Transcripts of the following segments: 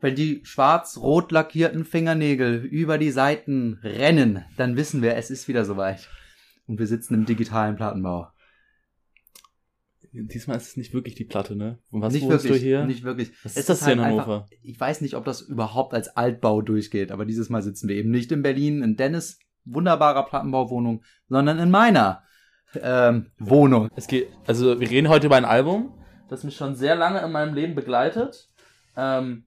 wenn die schwarz-rot lackierten Fingernägel über die Seiten rennen, dann wissen wir, es ist wieder soweit. Und wir sitzen im digitalen Plattenbau. Diesmal ist es nicht wirklich die Platte, ne? Und was nicht wirklich, du hier? nicht wirklich. Was ist das hier in halt Hannover? Einfach, ich weiß nicht, ob das überhaupt als Altbau durchgeht, aber dieses Mal sitzen wir eben nicht in Berlin, in Dennis wunderbarer Plattenbauwohnung, sondern in meiner ähm, Wohnung. Es geht, also wir reden heute über ein Album, das mich schon sehr lange in meinem Leben begleitet. Ähm,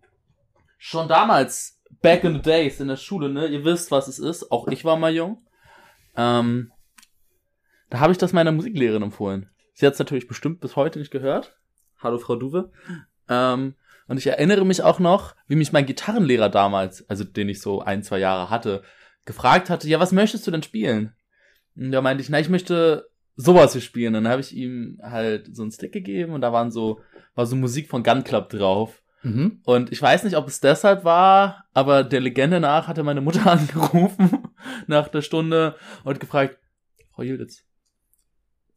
schon damals, back in the days in der Schule, ne? Ihr wisst, was es ist. Auch ich war mal jung. Ähm, da habe ich das meiner Musiklehrerin empfohlen. Sie hat es natürlich bestimmt bis heute nicht gehört. Hallo Frau Duwe. Ähm, und ich erinnere mich auch noch, wie mich mein Gitarrenlehrer damals, also den ich so ein, zwei Jahre hatte, gefragt hatte, ja, was möchtest du denn spielen? Und da meinte ich, na, ich möchte sowas hier spielen. Und dann habe ich ihm halt so einen Stick gegeben und da waren so, war so Musik von Gun Club drauf. Mhm. Und ich weiß nicht, ob es deshalb war, aber der Legende nach hatte meine Mutter angerufen nach der Stunde und gefragt, Frau Yildiz,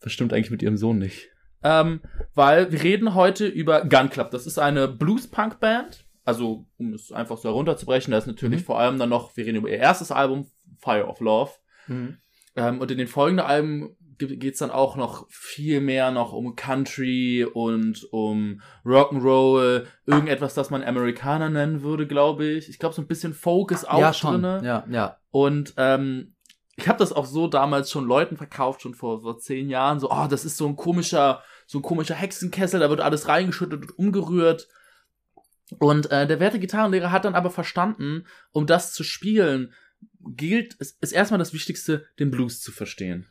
was stimmt eigentlich mit Ihrem Sohn nicht? Ähm, weil wir reden heute über Gun Club. Das ist eine Blues-Punk-Band. Also, um es einfach so herunterzubrechen, da ist natürlich Mhm. vor allem dann noch, wir reden über ihr erstes Album, Fire of Love. Mhm. Ähm, und in den folgenden Alben geht es dann auch noch viel mehr noch um Country und um Rock'n'Roll, irgendetwas, das man Amerikaner nennen würde, glaube ich. Ich glaube, so ein bisschen Folk ist auch ja, schon. drinne. Ja, ja. Und ähm, ich habe das auch so damals schon Leuten verkauft, schon vor, vor zehn Jahren. So, oh, das ist so ein komischer, so ein komischer Hexenkessel, da wird alles reingeschüttet und umgerührt. Und äh, der werte Gitarrenlehrer hat dann aber verstanden, um das zu spielen, gilt, es ist erstmal das Wichtigste, den Blues zu verstehen.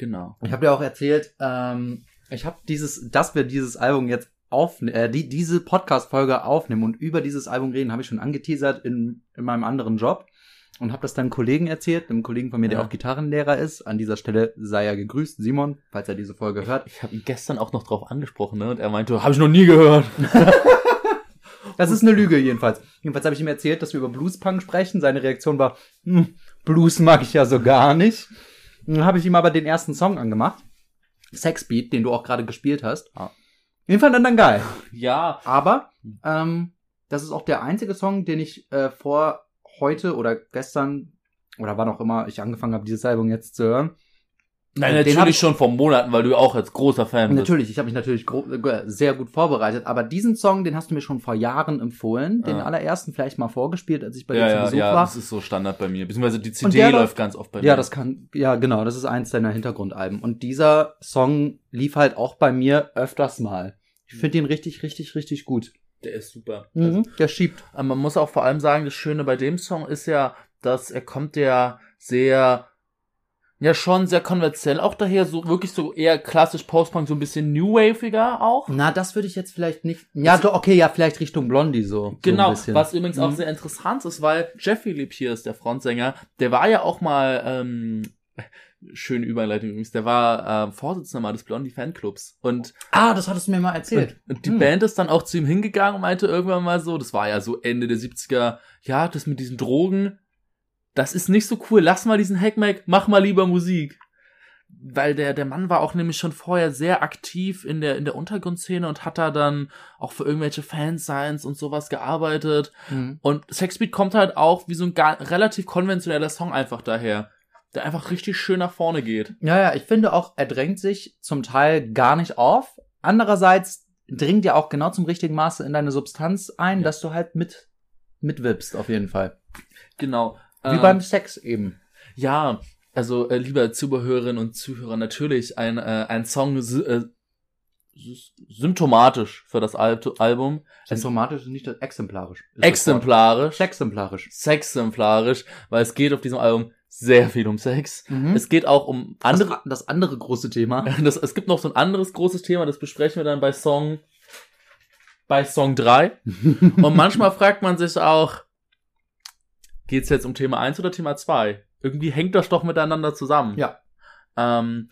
Genau. Ich habe dir auch erzählt, ähm, ich habe dieses, dass wir dieses Album jetzt auf, äh, die, diese Podcast-Folge aufnehmen und über dieses Album reden, habe ich schon angeteasert in, in meinem anderen Job und habe das dann Kollegen erzählt, einem Kollegen von mir, der Ja. auch Gitarrenlehrer ist. An dieser Stelle sei er gegrüßt, Simon, falls er diese Folge hört. Ich habe ihn gestern auch noch drauf angesprochen, ne? Und er meinte, habe ich noch nie gehört. Das ist eine Lüge jedenfalls. Jedenfalls habe ich ihm erzählt, dass wir über Bluespunk sprechen. Seine Reaktion war, hm, Blues mag ich ja so gar nicht. Dann habe ich ihm aber den ersten Song angemacht. Sexbeat, den du auch gerade gespielt hast. Ah. Den fand er dann geil. ja, Aber ähm, das ist auch der einzige Song, den ich äh, vor heute oder gestern oder wann auch immer ich angefangen habe, dieses Album jetzt zu hören. Nein, Den hab natürlich ich- schon vor Monaten, weil du auch als großer Fan bist. Natürlich, ich habe mich natürlich äh, sehr gut vorbereitet, aber diesen Song, den hast du mir schon vor Jahren empfohlen, den allerersten vielleicht mal vorgespielt, als ich bei dir Ja, zu ja, Besuch ja, war. das ist so Standard bei mir. Beziehungsweise die CD läuft läuft- ganz oft bei mir. Ja, das kann, ja, genau, das ist eins deiner Hintergrundalben. Und dieser Song lief halt auch bei mir öfters mal. Ich finde ihn richtig, richtig, richtig gut. Der ist super. Also, Mhm, der schiebt. aber man muss auch vor allem sagen, das Schöne bei dem Song ist ja, dass er kommt ja sehr, ja schon sehr konventionell auch daher, so wirklich so eher klassisch Post-Punk, so ein bisschen New Waviger auch. Na, das würde ich jetzt vielleicht nicht. Ja, doch, okay, ja, vielleicht Richtung Blondie so. Genau, so was übrigens auch Mhm. sehr interessant ist, weil Jeffrey Lieb hier ist der Frontsänger, der war ja auch mal, ähm, schöne Überleitung übrigens, der war ähm, Vorsitzender mal des Blondie Fanclubs und Ah, das hattest du mir mal erzählt. Und die Hm. Band ist dann auch zu ihm hingegangen und meinte irgendwann mal so, das war ja so Ende der 70er, ja, das mit diesen Drogen, das ist nicht so cool, lass mal diesen Hackmack, mach mal lieber Musik. Weil der, der Mann war auch nämlich schon vorher sehr aktiv in der, in der Untergrundszene und hat da dann auch für irgendwelche Fansigns und sowas gearbeitet. Mhm. Und Sexbeat kommt halt auch wie so ein gar, relativ konventioneller Song einfach daher, der einfach richtig schön nach vorne geht. Ja, ja, ich finde auch, er drängt sich zum Teil gar nicht auf. Andererseits dringt er auch genau zum richtigen Maße in deine Substanz ein, Ja. dass du halt mit, mitwippst, auf jeden Fall. Genau. Wie Ähm, beim Sex eben. Ja, also äh, lieber Zuhörerinnen und Zuhörer, natürlich ein, äh, ein Song äh, sy- symptomatisch für das Al Album. Symptomatisch ist nicht das exemplarisch. Exemplarisch, Wort. Exemplarisch. sexemplarisch, weil es geht auf diesem Album sehr viel um Sex. Mhm. Es geht auch um andere. das, das andere große Thema. Das, es gibt noch so ein anderes großes Thema, das besprechen wir dann bei Song bei Song 3. Und manchmal fragt man sich auch, geht's jetzt um Thema 1 oder Thema 2? Irgendwie hängt das doch miteinander zusammen. Ja. Ähm,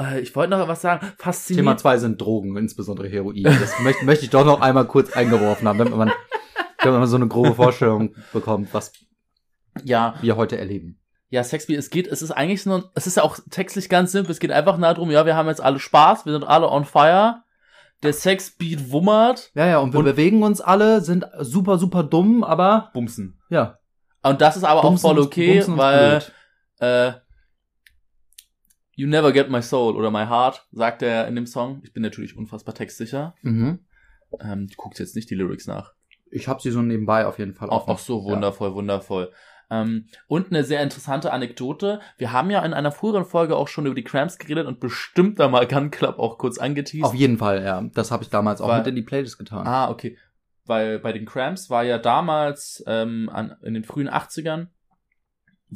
äh, ich wollte noch was sagen. Thema Fasziniert. zwei sind Drogen, insbesondere Heroin. Das möchte, möchte ich doch noch einmal kurz eingeworfen haben, damit man, damit man so eine grobe Vorstellung bekommt, was Ja, wir heute erleben. ja, Sexspiel, es geht, es ist eigentlich nur, es ist ja auch textlich ganz simpel. Es geht einfach nur darum, ja, wir haben jetzt alle Spaß, wir sind alle on fire. der Sexbeat wummert, Ja, ja, und wir Und- bewegen uns alle, sind super, super dumm, aber bumsen. ja. Und das ist aber Bumsen auch voll okay, bumsen weil äh, You never get my soul oder my heart, sagt er in dem Song. Ich bin natürlich unfassbar textsicher. Mhm. Ähm, du guckst jetzt nicht die Lyrics nach. Ich habe sie so nebenbei auf jeden Fall Auch, auch so wundervoll, wundervoll. Ähm, und eine sehr interessante Anekdote. Wir haben ja in einer früheren Folge auch schon über die Cramps geredet und bestimmt da mal Gun Club auch kurz angeteased. Auf jeden Fall, ja. Das habe ich damals auch Weil- mit in die Playlist getan. Ah, okay. Weil bei den Cramps war ja damals ähm, an, in den frühen 80ern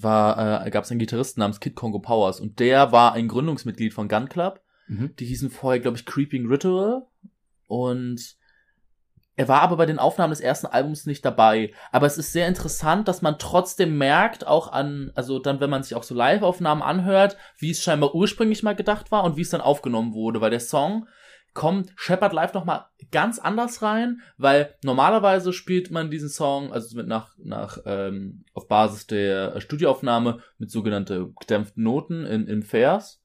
war äh, gab es einen Gitarristen namens Kid Congo Powers und der war ein Gründungsmitglied von Gun Club. Mhm. Die hießen vorher, glaube ich, Creeping Ritual und er war aber bei den Aufnahmen des ersten Albums nicht dabei. Aber es ist sehr interessant, dass man trotzdem merkt, auch an, also dann, wenn man sich auch so Live-Aufnahmen anhört, wie es scheinbar ursprünglich mal gedacht war und wie es dann aufgenommen wurde, weil der Song kommt Shepard live nochmal ganz anders rein, weil normalerweise spielt man diesen Song, also mit nach, nach ähm, auf Basis der Studioaufnahme mit sogenannte gedämpften Noten in, in Vers.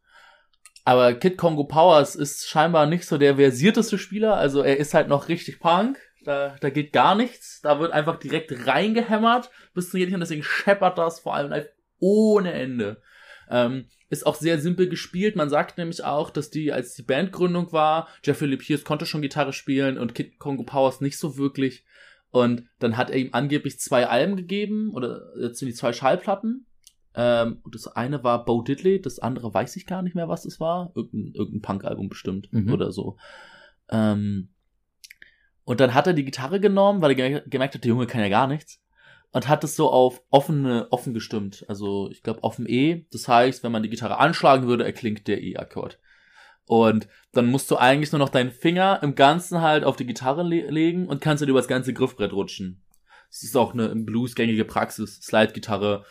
Aber Kid Congo Powers ist scheinbar nicht so der versierteste Spieler, also er ist halt noch richtig Punk. Da, da geht gar nichts. Da wird einfach direkt reingehämmert bis zum und deswegen scheppert das vor allem live ohne Ende. Ähm, ist auch sehr simpel gespielt. Man sagt nämlich auch, dass die, als die Bandgründung war, Jeffrey Lee Pierce konnte schon Gitarre spielen und Kid Congo Powers nicht so wirklich. Und dann hat er ihm angeblich zwei Alben gegeben, oder jetzt sind die zwei Schallplatten. Ähm, das eine war Bo Diddley, das andere weiß ich gar nicht mehr, was es war. Irgendein, irgendein Punk-Album bestimmt Mhm. oder so. Ähm, und dann hat er die Gitarre genommen, weil er gemerkt hat, der Junge kann ja gar nichts. Und hat es so auf offene, offen gestimmt. Also ich glaube offen E. Das heißt, wenn man die Gitarre anschlagen würde, erklingt der E-Akkord. Und dann musst du eigentlich nur noch deinen Finger im Ganzen halt auf die Gitarre le legen und kannst dann über das ganze Griffbrett rutschen. Das ist auch eine im Blues gängige Praxis, Slide-Gitarre.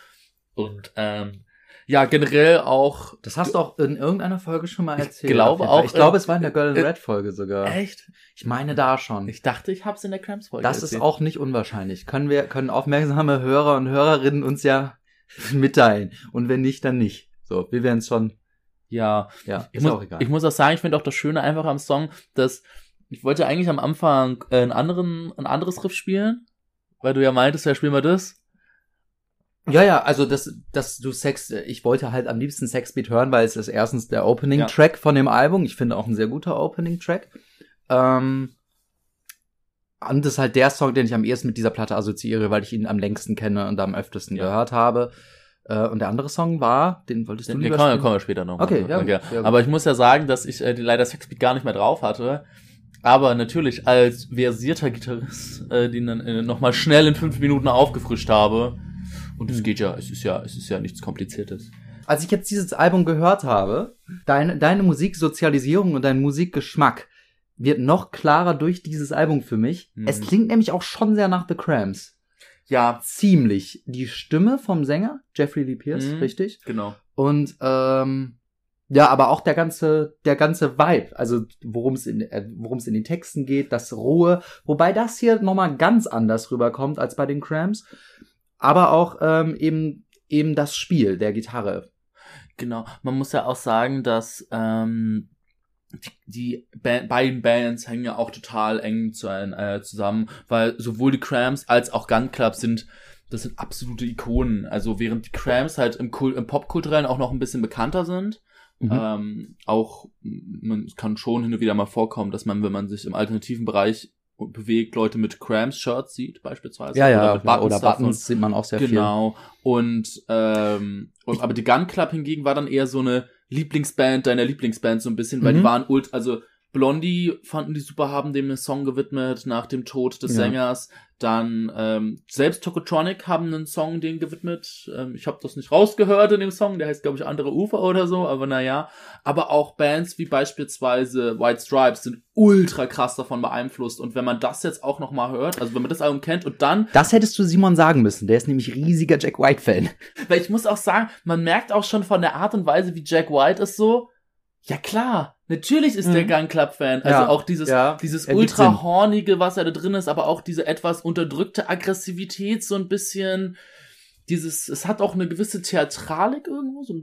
Und ähm, ja, generell auch. Das hast du auch in irgendeiner Folge schon mal Ich erzählt. glaube jeden Fall. auch, Ich glaube, es war in der Girl in Red Folge sogar. Echt? Ich meine da schon. Ich dachte, ich hab's in der Cramps-Folge Das ist erzählt. auch nicht unwahrscheinlich. Können wir, können aufmerksame Hörer und Hörerinnen uns ja mitteilen. Und wenn nicht, dann nicht. So, wir werden es schon, Ja, ja, ich ist muss, auch egal. ich muss auch sagen, ich finde auch das Schöne einfach am Song, dass ich wollte eigentlich am Anfang äh, einen anderen, ein anderes Riff spielen, weil du ja meintest, ja, spielen wir das. Ja, ja, also das, das du Sex, ich wollte halt am liebsten Sexbeat hören, weil es ist erstens der Opening-Track von dem Album. Ich finde auch ein sehr guter Opening-Track. Ähm, und das ist halt der Song, den ich am ehesten mit dieser Platte assoziiere, weil ich ihn am längsten kenne und am öftesten Ja. gehört habe. Äh, und der andere Song war, den wolltest du Den, lieber den kommen, kommen wir später noch. Okay, mal. ja, Okay. Aber ich muss ja sagen, dass ich äh, leider Sexbeat gar nicht mehr drauf hatte. Aber natürlich als versierter Gitarrist, äh, den dann äh, nochmal schnell in fünf Minuten aufgefrischt habe. Und es Hm. geht ja, es ist ja, es ist ja nichts Kompliziertes. als ich jetzt dieses Album gehört habe, deine, deine Musiksozialisierung und dein Musikgeschmack wird noch klarer durch dieses Album für mich. Mhm. Es klingt nämlich auch schon sehr nach The Cramps. Ja, Ziemlich. Die Stimme vom Sänger, Jeffrey Lee Pierce, Mhm. richtig? genau. Und ähm, ja, aber auch der ganze, der ganze Vibe, also worum es in, äh, worum es in den Texten geht, das Rohe, wobei das hier nochmal ganz anders rüberkommt als bei den Cramps. Aber auch ähm, eben eben das Spiel der Gitarre. Genau. Man muss ja auch sagen, dass ähm, die, die ba beiden Bands hängen ja auch total eng zu, äh, zusammen, weil sowohl die Cramps als auch Gun Club sind das sind absolute Ikonen. Also während die Cramps halt im, Kul im Popkulturellen auch noch ein bisschen bekannter sind, Mhm. ähm, auch man kann schon hin und wieder mal vorkommen, dass man, wenn man sich im alternativen Bereich bewegt, Leute mit Cramps-Shirts sieht, beispielsweise. Ja, ja, mit oder, oder. Buttons sieht man auch sehr Genau. Und, ähm, und aber die Gun Club hingegen war dann eher so eine Lieblingsband deiner Lieblingsband so ein bisschen, weil Mhm. die waren ult, also Blondie fanden die super, haben dem einen Song gewidmet nach dem Tod des Ja. Sängers. Dann ähm, selbst Tokotronic haben einen Song dem gewidmet. Ähm, ich habe das nicht rausgehört in dem Song, der heißt glaube ich andere Ufer oder so, aber naja. Aber auch Bands wie beispielsweise White Stripes sind ultra krass davon beeinflusst. Und wenn man das jetzt auch noch mal hört, also wenn man das Album kennt und dann Das hättest du Simon sagen müssen. Der ist nämlich riesiger Jack White-Fan. weil ich muss auch sagen, man merkt auch schon von der Art und Weise, wie Jack White ist so, ja klar, natürlich ist der Mhm. Gun Club Fan. Also Ja, auch dieses, ja, dieses ultra hornige, was da drin ist, aber auch diese etwas unterdrückte Aggressivität, so ein bisschen, dieses, es hat auch eine gewisse Theatralik irgendwo, so eine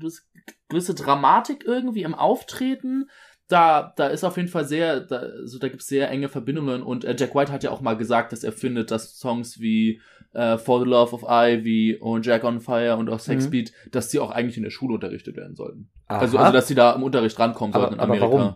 gewisse Dramatik irgendwie im Auftreten. da, da ist auf jeden Fall sehr, da, also da gibt's sehr enge Verbindungen und äh, Jack White hat ja auch mal gesagt, dass er findet, dass Songs wie äh, For the Love of Ivy und Jack on Fire und auch Sex Mhm. Beat, dass die auch eigentlich in der Schule unterrichtet werden sollten. Aha. Also, also, dass sie da im Unterricht rankommen Aber- sollten in aber Amerika. warum?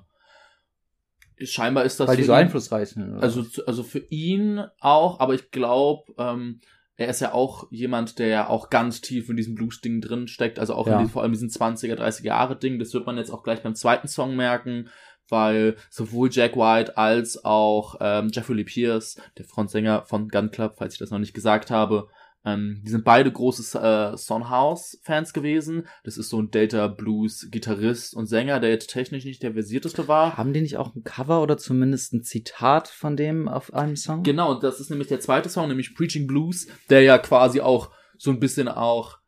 Scheinbar ist das Weil die so ihn- einflussreich sind. oder? also, also für ihn auch, aber ich glaube, ähm, er ist ja auch jemand, der ja auch ganz tief in diesem Blues-Ding drin steckt, also auch Ja. in die, vor allem diesen 20er, 30er Jahre Ding. Das wird man jetzt auch gleich beim zweiten Song merken, weil sowohl Jack White als auch ähm, Jeffrey Lee Pierce, der Frontsänger von Gun Club, falls ich das noch nicht gesagt habe, ähm, die sind beide große äh, Son House-Fans gewesen. Das ist so ein Delta Blues-Gitarrist und Sänger, der jetzt technisch nicht der versierteste war. Haben die nicht auch ein Cover oder zumindest ein Zitat von dem auf einem Song? Genau, das ist nämlich der zweite Song, nämlich Preaching Blues, der ja quasi auch so ein bisschen auch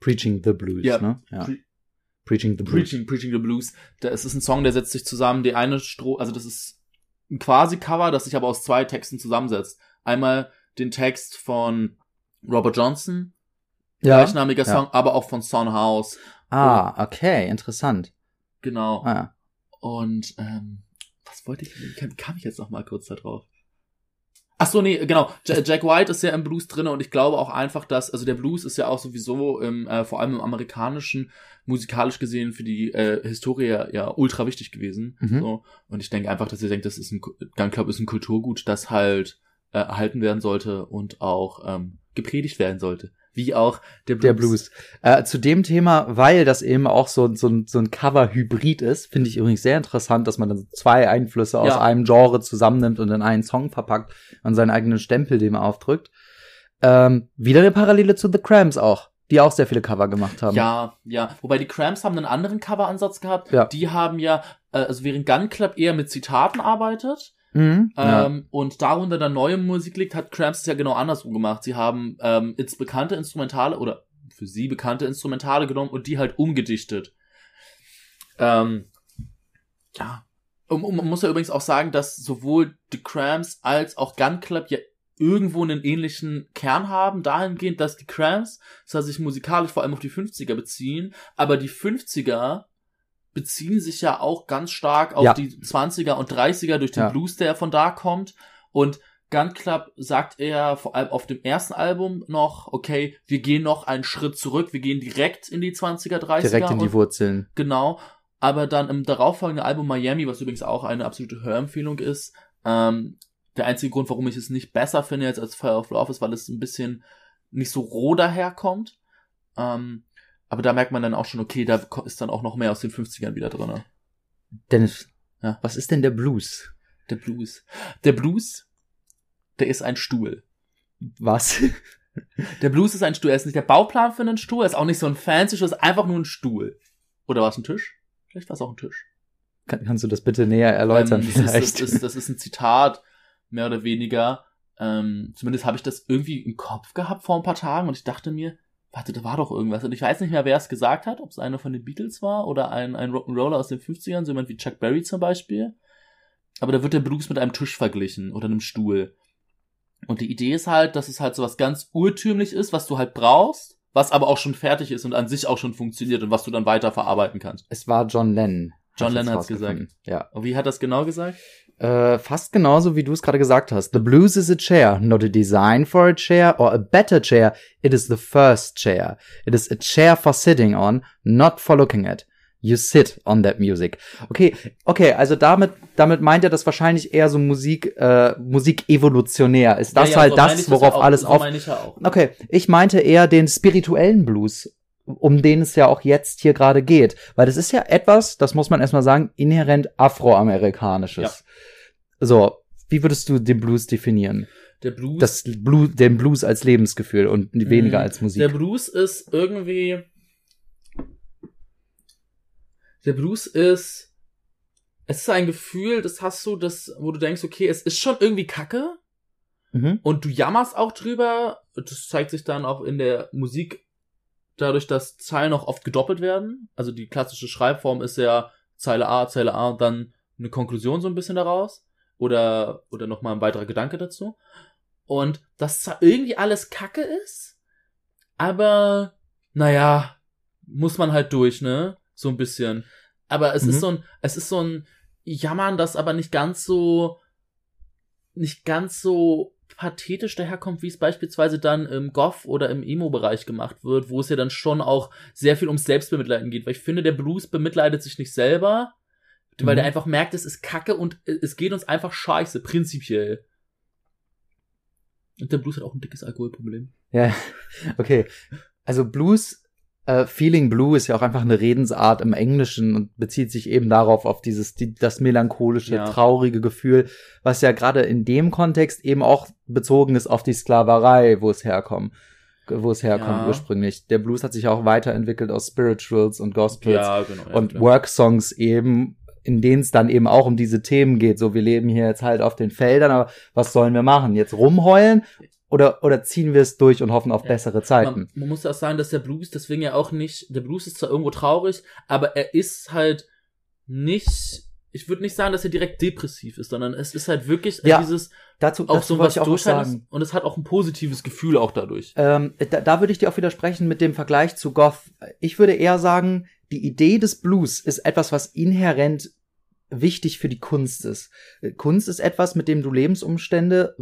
Preaching the Blues, Ja. ne? Ja. Pre- Preaching the Blues. Preaching, Preaching the Blues. Da ist es ein Song, der setzt sich zusammen, die eine Stro, also das ist ein quasi Cover, das sich aber aus zwei Texten zusammensetzt. Einmal den Text von Robert Johnson, Ja. gleichnamiger Ja. Song, aber auch von Son House. Ah, okay, interessant. Genau. Ah. Und ähm, was wollte ich? Kam, kam ich jetzt noch mal kurz da drauf? Ach so, nee, genau. Ja- Jack White ist ja im Blues drinne und ich glaube auch einfach, dass also der Blues ist ja auch sowieso im äh, vor allem im amerikanischen musikalisch gesehen für die äh, Historie ja, ultra wichtig gewesen. Mhm. So und ich denke einfach, dass ihr denkt, das ist ein Gun Club ist ein Kulturgut, das halt äh, erhalten werden sollte und auch ähm, gepredigt werden sollte, wie auch der Blues. Der Blues. Äh, zu dem Thema, weil das eben auch so, so, ein- so ein Cover-Hybrid ist, finde ich übrigens sehr interessant, dass man dann zwei Einflüsse aus Ja. einem Genre zusammennimmt und in einen Song verpackt und seinen eigenen Stempel dem aufdrückt. Ähm, wieder eine Parallele zu The Cramps auch, die auch sehr viele Cover gemacht haben. Ja, ja. Wobei die Cramps haben einen anderen Coveransatz gehabt. Ja. Die haben ja, äh, also während Gun Club eher mit Zitaten arbeitet Mhm. ja. ähm, und darunter dann neue Musik liegt, hat Cramps es ja genau andersrum gemacht. Sie haben ähm, ins bekannte Instrumentale oder für sie bekannte Instrumentale genommen und die halt umgedichtet. Ähm, ja. Und, und man muss ja übrigens auch sagen, dass sowohl The Cramps als auch Gun Club ja irgendwo einen ähnlichen Kern haben, dahingehend, dass die Cramps zwar sich musikalisch vor allem auf die 50er beziehen, aber die 50er beziehen sich ja auch ganz stark auf Ja. die 20er und 30er durch den Ja. Blues, der von da kommt. Und Gun Club sagt er vor allem auf dem ersten Album noch, okay, wir gehen noch einen Schritt zurück, wir gehen direkt in die 20er, 30er. Direkt in die Wurzeln. Genau. Aber dann im darauffolgenden Album Miami, was übrigens auch eine absolute Hörempfehlung ist, ähm, der einzige Grund, warum ich es nicht besser finde jetzt als Fire of Love ist, weil es ein bisschen nicht so roh daherkommt. Ähm, aber da merkt man dann auch schon, okay, da ist dann auch noch mehr aus den 50ern wieder drinne. Dennis, Ja. was ist denn der Blues? Der Blues. Der Blues, der ist ein Stuhl. Was? Der Blues ist ein Stuhl. Er ist nicht der Bauplan für einen Stuhl, er ist auch nicht so ein fancy Stuhl, er ist einfach nur ein Stuhl. Oder war es ein Tisch? Vielleicht war es auch ein Tisch. Kann, kannst du das bitte näher erläutern Ähm, das, ist, vielleicht? das, ist, das ist ein Zitat, mehr oder weniger. Ähm, zumindest habe ich das irgendwie im Kopf gehabt vor ein paar Tagen und ich dachte mir, warte, da war doch irgendwas. Und ich weiß nicht mehr, wer es gesagt hat, ob es einer von den Beatles war oder ein, ein Rock'n'Roller aus den 50ern, so jemand wie Chuck Berry zum Beispiel. Aber da wird der Blues mit einem Tisch verglichen oder einem Stuhl. Und die Idee ist halt, dass es halt so was ganz urtümlich ist, was du halt brauchst, was aber auch schon fertig ist und an sich auch schon funktioniert und was du dann weiter verarbeiten kannst. es war John Lennon. John Lennon hat's rausgefunden. Ja. Und wie hat das genau gesagt? Äh, fast genauso, wie du es gerade gesagt hast. The blues is a chair, not a design for a chair or a better chair. It is the first chair. It is a chair for sitting on, not for looking at. You sit on that music. Okay, okay, also damit, damit meint er das wahrscheinlich eher so Musik, äh, Musik evolutionär. Ist das Ja, ja, halt so das, worauf ja auch, alles so auf, ich ja auch. Okay, ich meinte eher den spirituellen Blues, um den es ja auch jetzt hier gerade geht. Weil das ist ja etwas, das muss man erstmal sagen, inhärent afroamerikanisches. So, wie würdest du den Blues definieren? Der Blues, Das Blues, den Blues als Lebensgefühl und weniger Mhm. als Musik. der Blues ist irgendwie, der Blues ist, es ist ein Gefühl, das hast du, das, wo du denkst, okay, es ist schon irgendwie Kacke mhm. und du jammerst auch drüber. Das zeigt sich dann auch in der Musik dadurch, dass Zeilen auch oft gedoppelt werden. Also die klassische Schreibform ist ja Zeile A, Zeile A und dann eine Konklusion so ein bisschen daraus. Oder, oder nochmal ein weiterer Gedanke dazu. Und dass zwar irgendwie alles Kacke ist, aber naja, muss man halt durch, ne? So ein bisschen. aber es Mhm. ist so ein, es ist so ein Jammern, das aber nicht ganz so, nicht ganz so pathetisch daherkommt, wie es beispielsweise dann im Goth oder im Emo-Bereich gemacht wird, wo es ja dann schon auch sehr viel ums Selbstbemitleiden geht, weil ich finde, der Blues bemitleidet sich nicht selber, weil Mhm. der einfach merkt, es ist Kacke und es geht uns einfach scheiße, prinzipiell. Und der Blues hat auch ein dickes Alkoholproblem. Ja, okay. Also Blues, äh, Feeling Blue ist ja auch einfach eine Redensart im Englischen und bezieht sich eben darauf, auf dieses, die, das melancholische, Ja. traurige Gefühl, was ja gerade in dem Kontext eben auch bezogen ist auf die Sklaverei, wo es herkommt. Wo es herkommt Ja. ursprünglich. Der Blues hat sich auch weiterentwickelt aus Spirituals und Gospels genau. ja, und klar. Work-Songs eben, in denen es dann eben auch um diese Themen geht. So, wir leben hier jetzt halt auf den Feldern, aber was sollen wir machen? Jetzt rumheulen oder, oder ziehen wir es durch und hoffen auf Ja. bessere Zeiten? Man, man muss ja auch sagen, dass der Blues deswegen ja auch nicht, der Blues ist zwar irgendwo traurig, aber er ist halt nicht, ich würde nicht sagen, dass er direkt depressiv ist, sondern es ist halt wirklich Ja, dieses, Dazu, auch dazu so was ich auch sagen. und es hat auch ein positives Gefühl auch dadurch. Ähm, da, da würde ich dir auch widersprechen mit dem Vergleich zu Goth. Ich würde eher sagen, die Idee des Blues ist etwas, was inhärent wichtig für die Kunst ist. Kunst ist etwas, mit dem du Lebensumstände,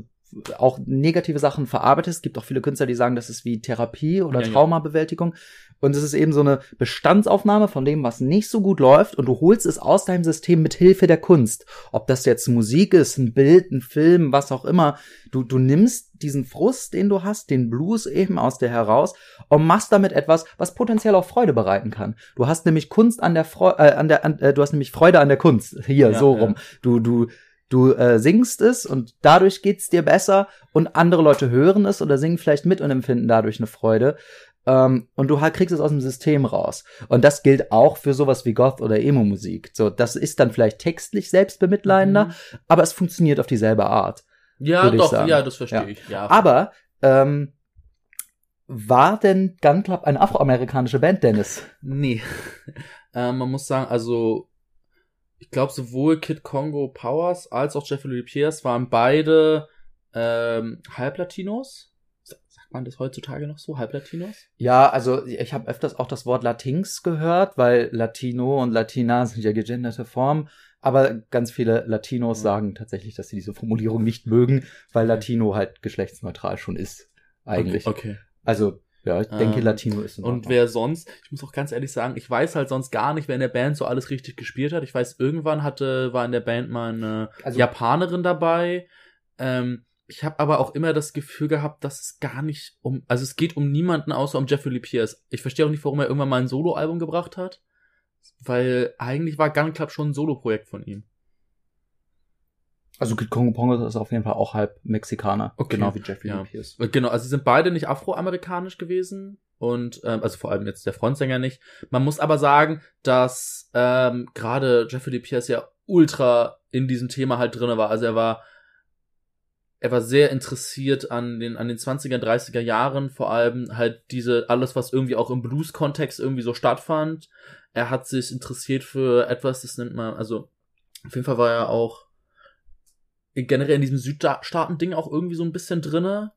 auch negative Sachen verarbeitest. Es gibt auch viele Künstler, die sagen, das ist wie Therapie oder Ja, ja. Traumabewältigung. Und es ist eben so eine Bestandsaufnahme von dem, was nicht so gut läuft und du holst es aus deinem System mit Hilfe der Kunst. Ob das jetzt Musik ist, ein Bild, ein Film, was auch immer. Du, du nimmst diesen Frust, den du hast, den Blues eben aus dir heraus und machst damit etwas, was potenziell auch Freude bereiten kann. Du hast nämlich Kunst an der Freude, äh, an der, an, äh, du hast nämlich Freude an der Kunst. Hier, Ja, so rum. Du, du, du äh, singst es und dadurch geht's dir besser und andere Leute hören es oder singen vielleicht mit und empfinden dadurch eine Freude. Ähm, und du kriegst es aus dem System raus. Und das gilt auch für sowas wie Goth oder Emo-Musik. So, das ist dann vielleicht textlich selbstbemitleidender, Mhm. aber es funktioniert auf dieselbe Art. Ja, doch, ja, das verstehe Ja. ich. Ja. Aber ähm, war denn Gun Club eine afroamerikanische Band, Dennis? Nee. ähm, man muss sagen, also ich glaube sowohl Kid Congo Powers als auch Jeffrey Lee Pierce waren beide ähm, Halblatinos. Sa- Sagt man das heutzutage noch so? Halblatinos? Ja, also ich habe öfters auch das Wort Latinx gehört, weil Latino und Latina sind ja gegenderte Formen. Aber ganz viele Latinos Ja. sagen tatsächlich, dass sie diese Formulierung nicht mögen, weil Okay. Latino halt geschlechtsneutral schon ist. Eigentlich. Okay. Also, ja, ich denke, Ähm, Latino ist Und wer sonst, ich muss auch ganz ehrlich sagen, ich weiß halt sonst gar nicht, wer in der Band so alles richtig gespielt hat. Ich weiß, irgendwann hatte, war in der Band mal eine Also- Japanerin dabei. Ähm, ich habe aber auch immer das Gefühl gehabt, dass es gar nicht um, also es geht um niemanden außer um Jeffrey Lee Pierce. Ich verstehe auch nicht, warum er irgendwann mal ein Soloalbum gebracht hat, weil eigentlich war Gun Club schon ein Soloprojekt von ihm. Also Kid Pongo ist auf jeden Fall auch halb Mexikaner. Okay. Genau wie Jeffrey Ja. Pierce. Genau, also sie sind beide nicht afroamerikanisch gewesen und ähm, also vor allem jetzt der Frontsänger nicht. Man muss aber sagen, dass ähm, gerade Jeffrey Pierce ja ultra in diesem Thema halt drinne war. Also er war er war sehr interessiert an den an den 20er 30er Jahren, vor allem halt diese alles was irgendwie auch im Blues Kontext irgendwie so stattfand. Er hat sich interessiert für etwas, das nennt man also auf jeden Fall war er auch generell in diesem Südstaaten-Ding auch irgendwie so ein bisschen drinne.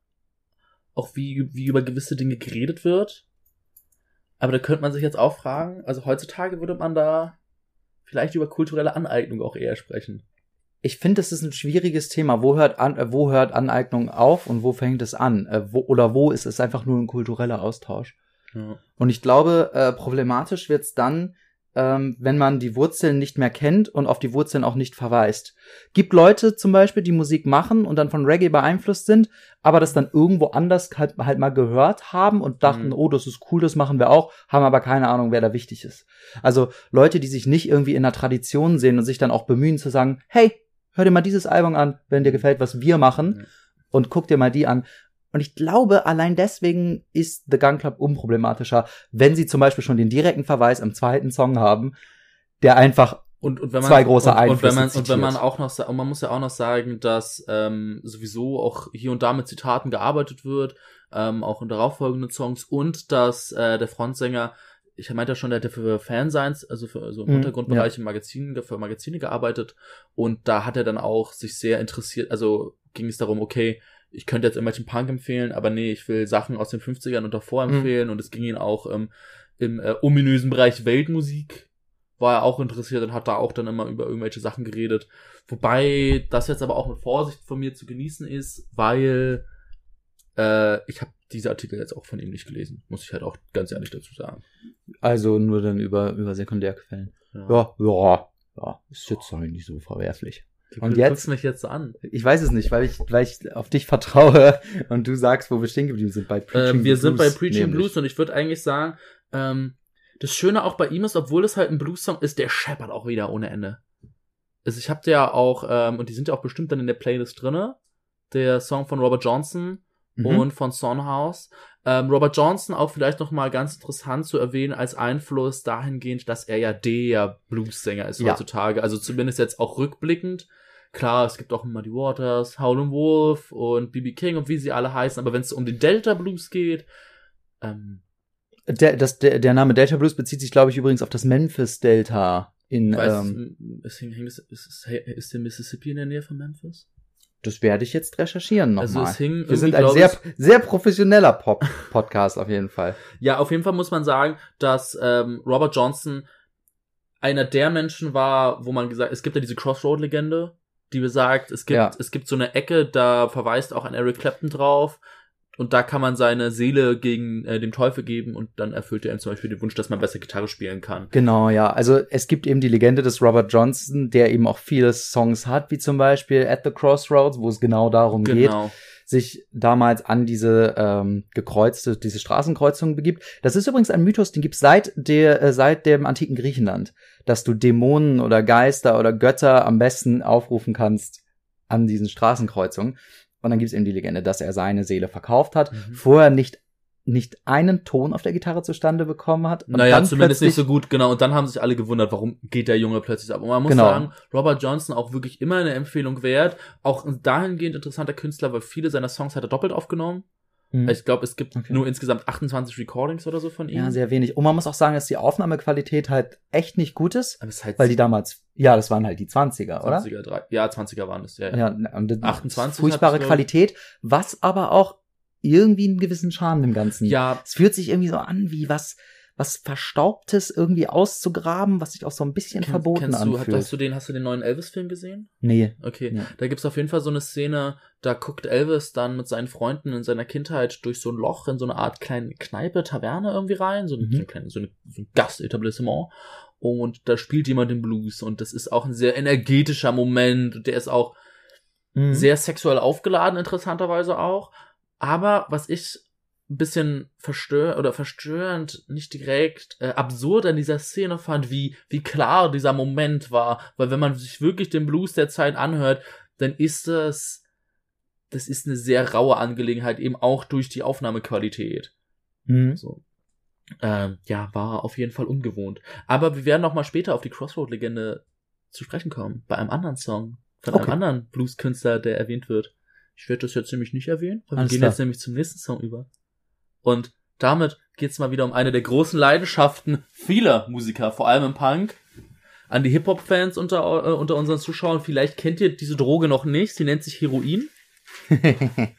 Auch wie, wie über gewisse Dinge geredet wird. Aber da könnte man sich jetzt auch fragen, also heutzutage würde man da vielleicht über kulturelle Aneignung auch eher sprechen. Ich finde, das ist ein schwieriges Thema. Wo hört, an, äh, wo hört Aneignung auf und wo fängt es an? Äh, wo, oder wo ist es einfach nur ein kultureller Austausch? Ja. Und ich glaube, äh, problematisch wird's dann, ähm, wenn man die Wurzeln nicht mehr kennt und auf die Wurzeln auch nicht verweist. Gibt Leute zum Beispiel, die Musik machen und dann von Reggae beeinflusst sind, aber das dann irgendwo anders halt, halt mal gehört haben und dachten, Mhm. oh, das ist cool, das machen wir auch, haben aber keine Ahnung, wer da wichtig ist. Also Leute, die sich nicht irgendwie in einer Tradition sehen und sich dann auch bemühen zu sagen, hey, hör dir mal dieses Album an, wenn dir gefällt, was wir machen Ja. und guck dir mal die an. Und ich glaube, allein deswegen ist The Gun Club unproblematischer, wenn sie zum Beispiel schon den direkten Verweis im zweiten Song haben, der einfach Und, und wenn man, Zwei große und, und wenn Einflüsse man und wenn man auch noch und man muss ja auch noch sagen, dass ähm, sowieso auch hier und da mit Zitaten gearbeitet wird, ähm, auch in darauffolgenden Songs und dass äh, der Frontsänger ich meinte ja schon, der hat ja für Fansigns, also für so im Mhm, Untergrundbereich im Magazin, für Magazine gearbeitet und da hat er dann auch sich sehr interessiert, also ging es darum, okay, ich könnte jetzt irgendwelchen Punk empfehlen, aber nee, ich will Sachen aus den 50ern und davor Mhm. empfehlen und es ging ihn auch ähm, im äh, ominösen Bereich Weltmusik war er auch interessiert und hat da auch dann immer über irgendwelche Sachen geredet. Wobei das jetzt aber auch mit Vorsicht von mir zu genießen ist, weil äh, ich habe diese Artikel jetzt auch von ihm nicht gelesen, muss ich halt auch ganz ehrlich dazu sagen. Also nur dann über, über Sekundärquellen. Ja. Ja, ja, ja, ist jetzt doch nicht so verwerflich. Du Und jetzt? mich jetzt an. Ich weiß es nicht, weil ich, weil ich auf dich vertraue und du sagst, wo wir stehen geblieben sind bei Ähm, wir the sind bei Blues Preaching nämlich. Blues und ich würde eigentlich sagen, ähm, das Schöne auch bei ihm ist, obwohl es halt ein Blues-Song ist, der scheppert auch wieder ohne Ende. Also ich habe ja auch, ähm, und die sind ja auch bestimmt dann in der Playlist drinne, der Song von Robert Johnson Mhm. und von Sonhouse. Ähm, Robert Johnson auch vielleicht noch mal ganz interessant zu erwähnen als Einfluss dahingehend, dass er ja der Blues-Sänger ist Ja. heutzutage. Also zumindest jetzt auch rückblickend. Klar, es gibt auch Muddy Waters, Howlin' Wolf und B.B. King und wie sie alle heißen, aber wenn es um den Delta Blues geht, ähm, Der, das, der, der Name Delta Blues bezieht sich, glaube ich, übrigens auf das Memphis Delta in, weiß, ähm, es, ist, es- ist der Mississippi in der Nähe von Memphis? Das werde ich jetzt recherchieren nochmal. Also es hing wir sind ein sehr, sehr professioneller Pop Podcast auf jeden Fall. Ja, auf jeden Fall muss man sagen, dass ähm, Robert Johnson einer der Menschen war, wo man gesagt, es gibt ja diese Crossroad-Legende, die besagt, es gibt, Ja. es gibt so eine Ecke, da verweist auch ein Eric Clapton drauf. Und da kann man seine Seele gegen äh, dem Teufel geben und dann erfüllt er ihm zum Beispiel den Wunsch, dass man besser Gitarre spielen kann. Genau, ja. Also es gibt eben die Legende des Robert Johnson, der eben auch viele Songs hat, wie zum Beispiel At the Crossroads, wo es genau darum geht, Genau. sich damals an diese ähm, gekreuzte, diese Straßenkreuzung begibt. Das ist übrigens ein Mythos, den gibt es seit der, äh, seit dem antiken Griechenland, dass du Dämonen oder Geister oder Götter am besten aufrufen kannst an diesen Straßenkreuzungen. Und dann gibt es eben die Legende, dass er seine Seele verkauft hat, Mhm. vorher nicht nicht einen Ton auf der Gitarre zustande bekommen hat. Und Naja, zumindest nicht so gut, genau. Und dann haben sich alle gewundert, warum geht der Junge plötzlich ab. Und man muss Genau. sagen, Robert Johnson auch wirklich immer eine Empfehlung wert. Auch dahingehend interessanter Künstler, weil viele seiner Songs hat er doppelt aufgenommen. Mhm. Ich glaube, es gibt Okay. nur insgesamt 28 Recordings oder so von ihm. Ja, sehr wenig. Und man muss auch sagen, dass die Aufnahmequalität halt echt nicht gut ist, Aber es halt weil die damals, ja, das waren halt die 20er, oder? 20er, drei, ja, 20er waren das, ja. ja. Ja, und das- 28 furchtbare. Qualität, was aber auch irgendwie einen gewissen Charme im Ganzen. ja Es fühlt sich irgendwie so an, wie was, was Verstaubtes irgendwie auszugraben, was sich auch so ein bisschen kenn- verboten kennst du, anfühlt. hast du den, hast du den neuen Elvis-Film gesehen? nee. Okay, Ja. da gibt's auf jeden Fall so eine Szene, da guckt Elvis dann mit seinen Freunden in seiner Kindheit durch so ein Loch in so eine Art kleine Kneipe, Taverne irgendwie rein, so, ein- Mhm. so, ein, so, eine, so ein Gastetablissement. Und da spielt jemand den Blues und das ist auch ein sehr energetischer Moment und der ist auch Mhm. sehr sexuell aufgeladen, interessanterweise auch. Aber was ich ein bisschen verstör oder verstörend, nicht direkt äh, absurd an dieser Szene fand, wie, wie klar dieser Moment war. Weil wenn man sich wirklich den Blues der Zeit anhört, dann ist das, das ist eine sehr raue Angelegenheit, eben auch durch die Aufnahmequalität. Mhm. So. Ähm, ja, war auf jeden Fall ungewohnt. Aber wir werden noch mal später auf die Crossroad-Legende zu sprechen kommen. Bei einem anderen Song. Von Okay. einem anderen Blues-Künstler, der erwähnt wird. Ich werde das jetzt nämlich nicht erwähnen, weil wir Alles gehen klar. jetzt nämlich zum nächsten Song über. Und damit geht's mal wieder um eine der großen Leidenschaften vieler Musiker, vor allem im Punk. An die Hip-Hop-Fans unter, äh, unter unseren Zuschauern, vielleicht kennt ihr diese Droge noch nicht. Sie nennt sich Heroin.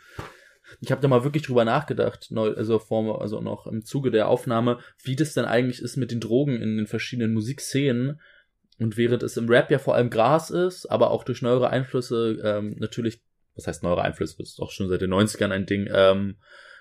Ich habe da mal wirklich drüber nachgedacht, neu, also vor, also noch im Zuge der Aufnahme, wie das denn eigentlich ist mit den Drogen in den verschiedenen Musikszenen. Und während es im Rap ja vor allem Gras ist, aber auch durch neuere Einflüsse ähm, natürlich, was heißt neuere Einflüsse, das ist auch schon seit den 90ern ein Ding, ähm,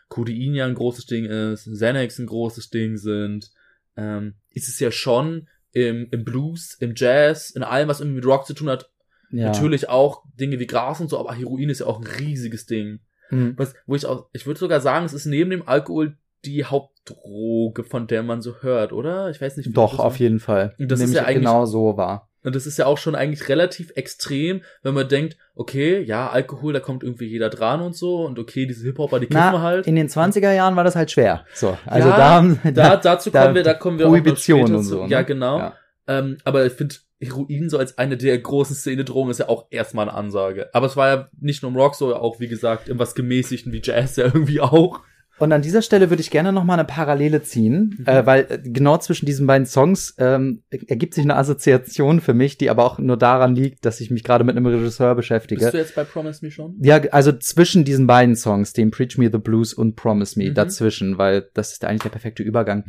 Codein ja ein großes Ding ist, Xanax ein großes Ding sind, ähm, ist es ja schon im, im Blues, im Jazz, in allem, was irgendwie mit Rock zu tun hat, ja. natürlich auch Dinge wie Gras und so, aber Heroin ist ja auch ein riesiges Ding. Mhm. Was, wo ich auch, ich würde sogar sagen, es ist neben dem Alkohol die Hauptdroge, von der man so hört, oder? Ich weiß nicht. wie Doch, auf jeden Fall. Das ist Nämlich ja eigentlich- genau so war. Und das ist ja auch schon eigentlich relativ extrem, wenn man denkt, okay, ja, Alkohol, da kommt irgendwie jeder dran und so, und okay, diese Hip-Hopper, die kiffen halt. in den 20er Jahren war das halt schwer. So, also Ja, da haben Da, dazu da- kommen wir, da kommen wir auch noch Prohibition später und so, ne? Ja, genau. Ja. Ähm, aber ich finde, Heroin so als eine der großen Szene-Drogen ist ja auch erstmal eine Ansage. Aber es war ja nicht nur im Rock so, auch wie gesagt, im was gemäßigten wie Jazz ja irgendwie auch. Und an dieser Stelle würde ich gerne noch mal eine Parallele ziehen, Mhm. äh, weil äh, genau zwischen diesen beiden Songs ähm, ergibt sich eine Assoziation für mich, die aber auch nur daran liegt, dass ich mich gerade mit einem Regisseur beschäftige. Bist du jetzt bei Promise Me schon? Ja, also zwischen diesen beiden Songs, dem Preach Me the Blues und Promise Me, Mhm. dazwischen, weil das ist eigentlich der perfekte Übergang.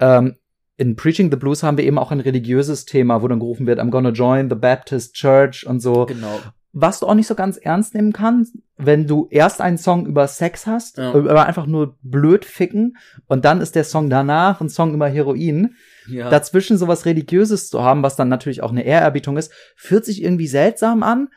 Ähm, in Preaching the Blues haben wir eben auch ein religiöses Thema, wo dann gerufen wird, I'm gonna join the Baptist Church und so. Genau. Was du auch nicht so ganz ernst nehmen kannst, wenn du erst einen Song über Sex hast, Ja. über einfach nur blöd ficken und dann ist der Song danach ein Song über Heroin. Ja. Dazwischen sowas Religiöses zu haben, was dann natürlich auch eine Ehrerbietung ist, fühlt sich irgendwie seltsam an.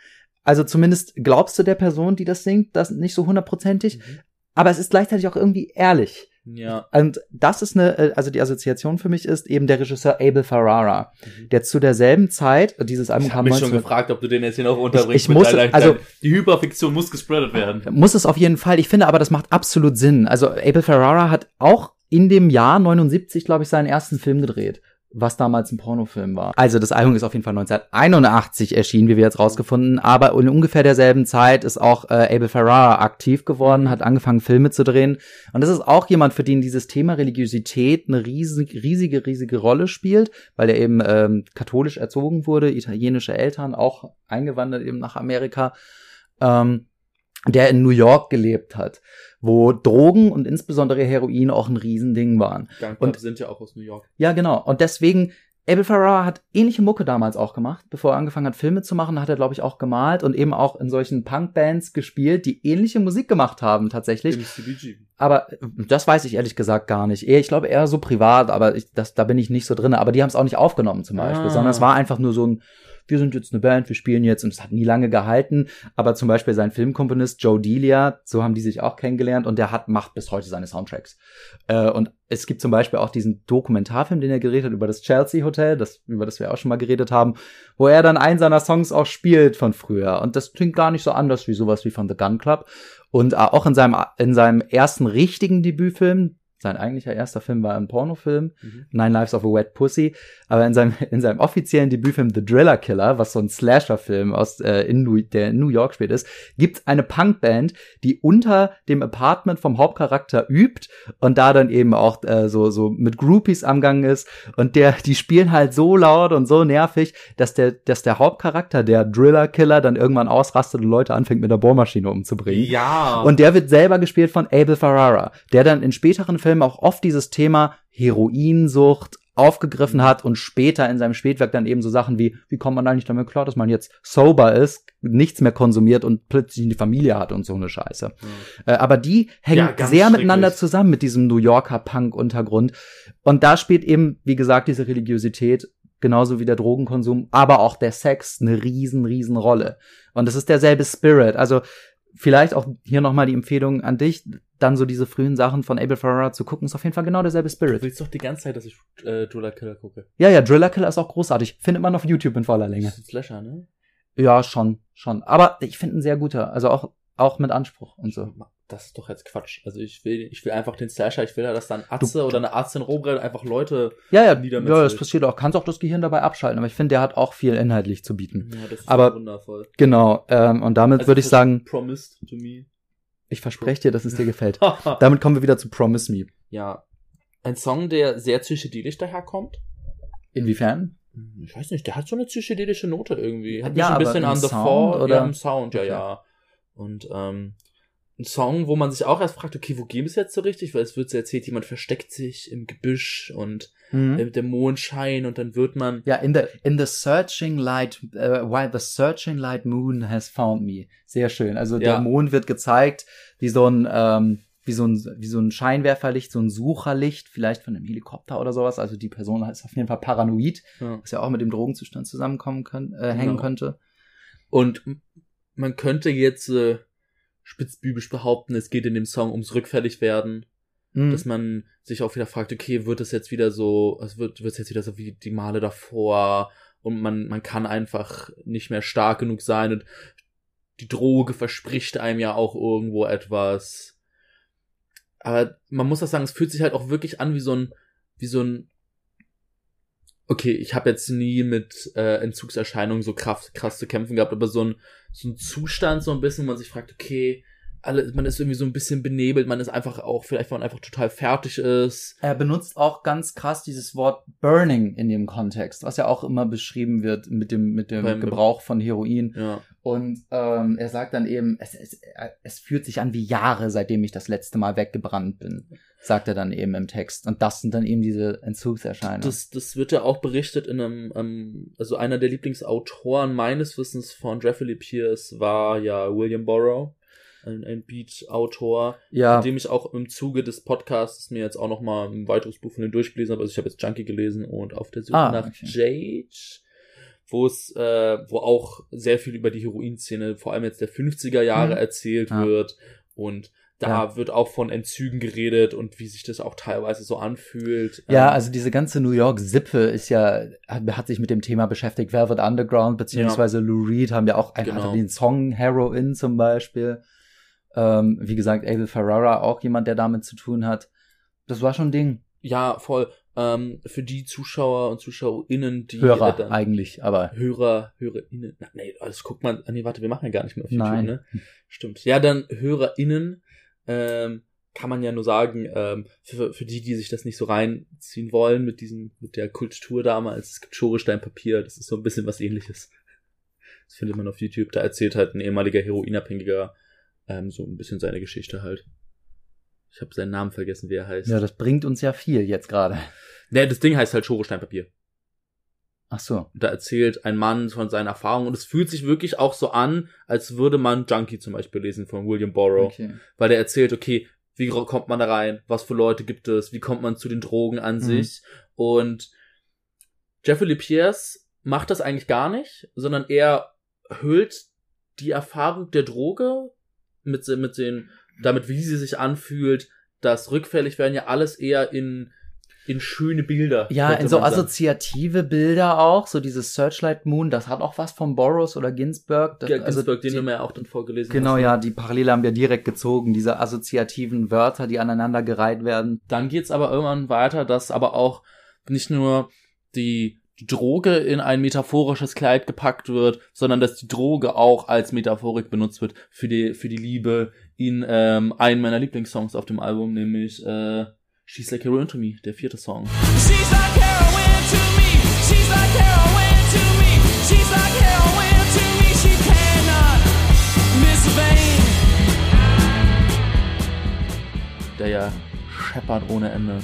Also zumindest glaubst du der Person, die das singt, das nicht so hundertprozentig. Mhm. Aber es ist gleichzeitig auch irgendwie ehrlich. Ja. Und das ist eine, äh, also die Assoziation für mich ist eben der Regisseur Abel Ferrara, Mhm. der zu derselben Zeit, dieses Album Ich habe kam mich schon 19 gefragt, ob du den jetzt hier noch unterbringst. ich muss- also- die Hyperfiktion muss gespreadet werden. Muss es auf jeden Fall. Ich finde aber, das macht absolut Sinn. Also Abel Ferrara hat auch in dem Jahr 79, glaube ich, seinen ersten Film gedreht, was damals ein Pornofilm war. Also das Album ist auf jeden Fall 1981 erschienen, wie wir jetzt rausgefunden, aber in ungefähr derselben Zeit ist auch äh, Abel Ferrara aktiv geworden, hat angefangen Filme zu drehen und das ist auch jemand, für den dieses Thema Religiosität eine riesig, riesige, riesige Rolle spielt, weil er eben ähm, katholisch erzogen wurde, italienische Eltern, auch eingewandert eben nach Amerika. Ähm, der in New York gelebt hat, wo Drogen und insbesondere Heroin auch ein Riesending waren. Gun Und- sind ja auch aus New York. Ja, genau. Und deswegen, Abel Ferrara hat ähnliche Mucke damals auch gemacht. Bevor er angefangen hat, Filme zu machen, hat er, glaube ich, auch gemalt und eben auch in solchen Punkbands gespielt, die ähnliche Musik gemacht haben tatsächlich. Im CBG. Aber das weiß ich ehrlich gesagt gar nicht. Ich glaube eher so privat, aber ich, das, da bin ich nicht so drin. Aber die haben es auch nicht aufgenommen zum Beispiel, Ah. sondern es war einfach nur so ein, wir sind jetzt eine Band, wir spielen jetzt und es hat nie lange gehalten. Aber zum Beispiel sein Filmkomponist Joe Delia, so haben die sich auch kennengelernt und der hat, macht bis heute seine Soundtracks. Äh, und es gibt zum Beispiel auch diesen Dokumentarfilm, den er gedreht hat über das Chelsea Hotel, das, über das wir auch schon mal geredet haben, wo er dann einen seiner Songs auch spielt von früher. Und das klingt gar nicht so anders wie sowas wie von The Gun Club. Und äh, auch in seinem, in seinem ersten richtigen Debütfilm, sein eigentlicher erster Film war ein Pornofilm, Mhm. Nine Lives of a Wet Pussy, aber in seinem, in seinem offiziellen Debütfilm The Driller Killer, was so ein Slasher-Film aus, äh, in New, der in New York spielt ist, gibt eine Punkband, die unter dem Apartment vom Hauptcharakter übt und da dann eben auch äh, so, so mit Groupies am Gang ist und der, die spielen halt so laut und so nervig, dass der, dass der Hauptcharakter, der Driller Killer, dann irgendwann ausrastet und Leute anfängt mit der Bohrmaschine umzubringen. Ja. Und der wird selber gespielt von Abel Ferrara, der dann in späteren Filmen auch oft dieses Thema Heroinsucht aufgegriffen hat und später in seinem Spätwerk dann eben so Sachen wie, wie kommt man eigentlich damit klar, dass man jetzt sober ist, nichts mehr konsumiert und plötzlich eine Familie hat und so eine Scheiße. Äh, aber die hängen Ja, sehr miteinander zusammen mit diesem New Yorker Punk-Untergrund. Und da spielt eben, wie gesagt, diese Religiosität genauso wie der Drogenkonsum, aber auch der Sex eine riesen, riesen Rolle. Und es ist derselbe Spirit. Also vielleicht auch hier nochmal die Empfehlung an dich, dann so diese frühen Sachen von Abel Ferrara zu gucken, ist auf jeden Fall genau derselbe Du Spirit. willst doch die ganze Zeit, dass ich äh, Driller Killer gucke. Ja, ja, Driller Killer ist auch großartig. Findet man auf YouTube in voller Länge. Das ist ein Slasher, ne? Ja, schon, schon. Aber ich finde ihn sehr guter. Also auch, auch mit Anspruch und so. Das ist doch jetzt Quatsch. Also ich will, ich will einfach den Slasher, ich will ja, dass da ein Atze oder eine Arztin rumrennt, einfach Leute. Ja, ja, Niedermetzelt. ja, das passiert auch. Kannst auch das Gehirn dabei abschalten, aber ich finde, der hat auch viel inhaltlich zu bieten. Ja, das ist Aber- wundervoll. Genau, ähm, und damit Also würde ich sagen, Promised to me. ich verspreche dir, dass es dir gefällt. Damit kommen wir wieder zu Promise Me. ja. Ein Song, der sehr psychedelisch daherkommt. Inwiefern? Ich weiß nicht, der hat so eine psychedelische Note irgendwie. Hat mich Ja, ein bisschen an The Fall oder? Ja, im Sound, ja, Okay. ja. Und ähm, ein Song, wo man sich auch erst fragt, okay, wo gehen wir jetzt so richtig? Weil es wird so erzählt, jemand versteckt sich im Gebüsch und Mhm. äh, der Mondschein und dann wird man. Ja, in the in the searching light, uh, while the searching light moon has found me. Sehr schön. Also der Ja. Mond wird gezeigt, wie so ein ähm, wie so ein wie so ein Scheinwerferlicht, so ein Sucherlicht, vielleicht von einem Helikopter oder sowas. Also die Person ist auf jeden Fall paranoid, Ja. was ja auch mit dem Drogenzustand zusammenkommen können, äh, hängen Genau. könnte. Und man könnte jetzt äh, spitzbübisch behaupten, es geht in dem Song ums Rückfälligwerden. Mhm. dass man sich auch wieder fragt, okay, wird es jetzt wieder so, es wird wird es jetzt wieder so wie die Male davor und man man kann einfach nicht mehr stark genug sein und die Droge verspricht einem ja auch irgendwo etwas. Aber man muss das sagen, es fühlt sich halt auch wirklich an wie so ein wie so ein Okay, ich habe jetzt nie mit äh, Entzugserscheinungen so krass, krass zu kämpfen gehabt, aber so ein, so ein Zustand, so ein bisschen, wo man sich fragt, okay, alle, man ist irgendwie so ein bisschen benebelt, man ist einfach auch, vielleicht weil man einfach total fertig ist. Er benutzt auch ganz krass dieses Wort Burning in dem Kontext, was ja auch immer beschrieben wird mit dem, mit dem Beim- Gebrauch von Heroin. Ja. Und ähm, er sagt dann eben, es, es, es fühlt sich an wie Jahre, seitdem ich das letzte Mal weggebrannt bin, sagt er dann eben im Text. Und das sind dann eben diese Entzugserscheinungen. Das, das wird ja auch berichtet in einem, ähm, also einer der Lieblingsautoren meines Wissens von Jeffrey Pierce war ja William Burroughs, ein, ein Beat-Autor, ja, mit dem ich auch im Zuge des Podcasts mir jetzt auch noch mal ein weiteres Buch von ihm durchgelesen habe. Also ich habe jetzt Junkie gelesen und auf der Suche Ah, nach okay. Jade, wo es, äh, wo auch sehr viel über die Heroinszene, vor allem jetzt der 50er Jahre Mhm. erzählt Ja. wird und da Ja. wird auch von Entzügen geredet und wie sich das auch teilweise so anfühlt. Ja, Ähm, also diese ganze New York Sippe ist ja, hat, hat sich mit dem Thema beschäftigt. Velvet Underground beziehungsweise Lou Reed haben ja auch einfach Genau. den Song Heroin zum Beispiel. Ähm, wie gesagt, Abel Ferrara auch jemand, der damit zu tun hat. Das war schon ein Ding. Ja, voll. Ähm, für die Zuschauer und ZuschauerInnen, die Hörer äh, eigentlich, aber Hörer, HörerInnen. Na, nee, das guckt man. ah, Nee, warte, wir machen ja gar nicht mehr auf YouTube, Nein. ne? Stimmt. Ja, dann HörerInnen, ähm, kann man ja nur sagen, ähm, für, für die, die sich das nicht so reinziehen wollen mit diesem, mit der Kultur damals, es gibt Schoresteinpapier, das ist so ein bisschen was ähnliches. Das findet man auf YouTube. Da erzählt halt ein ehemaliger Heroinabhängiger ähm, so ein bisschen seine Geschichte halt. Ich habe seinen Namen vergessen, wie er heißt. ja, das bringt uns ja viel jetzt gerade. Ne, das Ding heißt halt Schoresteinpapier. Ach so. Da erzählt ein Mann von seinen Erfahrungen und es fühlt sich wirklich auch so an, als würde man Junkie zum Beispiel lesen von William Borrow. Okay. Weil der erzählt, okay, wie kommt man da rein? Was für Leute gibt es? Wie kommt man zu den Drogen an Mhm. sich? Und Jeffrey Lee Pierce macht das eigentlich gar nicht, sondern er hüllt die Erfahrung der Droge mit, mit den, damit wie sie sich anfühlt, das rückfällig werden ja alles eher in, in schöne Bilder. Ja, in so assoziative Bilder auch, so dieses Searchlight Moon, das hat auch was von Burroughs oder Ginsberg. Das, Ja, Ginsberg, den die, du mir ja auch dann vorgelesen Genau, hast. ja, die Parallele haben wir direkt gezogen, diese assoziativen Wörter, die aneinandergereiht werden. Dann geht's aber irgendwann weiter, dass aber auch nicht nur die Droge in ein metaphorisches Kleid gepackt wird, sondern dass die Droge auch als Metaphorik benutzt wird für die, für die Liebe in ähm, einen meiner Lieblingssongs auf dem Album, nämlich äh, She's Like Heroin to Me, der vierte Song. She's like heroin to me. She's like heroin to me. She's like heroin to me. She cannot miss a vein. Der ja scheppert ohne Ende.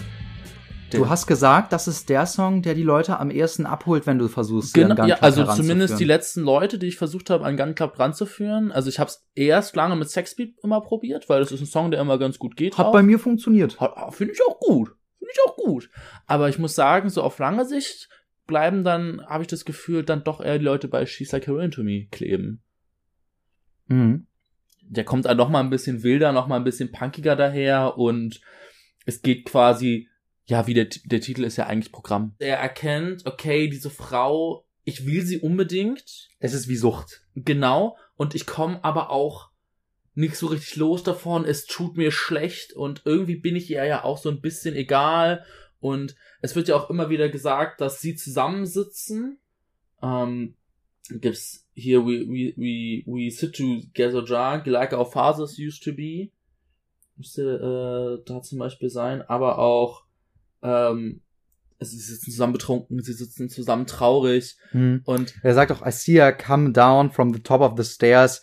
Der- Du hast gesagt, das ist der Song, der die Leute am ehesten abholt, wenn du versuchst, Genau, Gun ja, Club also heranzuführen. zumindest die letzten Leute, die ich versucht habe, an Gun Club ranzuführen. Also ich habe es erst lange mit Sexbeat immer probiert, weil das ist ein Song, der immer ganz gut geht. Hat auch. bei mir funktioniert. Finde ich auch gut. Finde ich auch gut. Aber ich muss sagen, so auf lange Sicht bleiben dann, habe ich das Gefühl, dann doch eher die Leute bei She's Like Heroin to Me kleben. Mhm. Der kommt dann noch mal ein bisschen wilder, noch mal ein bisschen punkiger daher und es geht quasi, ja, wie der, der Titel ist ja eigentlich Programm. Er erkennt, okay, diese Frau, ich will sie unbedingt, Es ist wie Sucht. Genau. Und ich komme aber auch nicht so richtig los davon. Es tut mir schlecht und irgendwie bin ich ihr ja auch so ein bisschen egal. Und es wird ja auch immer wieder gesagt, dass sie zusammensitzen. Ähm, gibt's hier, we, we, we, we sit together drunk, like our fathers used to be. Müsste äh, da zum Beispiel sein. Aber auch, ähm, sie sitzen zusammen betrunken, sie sitzen zusammen traurig. Mhm. Und Er sagt auch, I see her come down from the top of the stairs.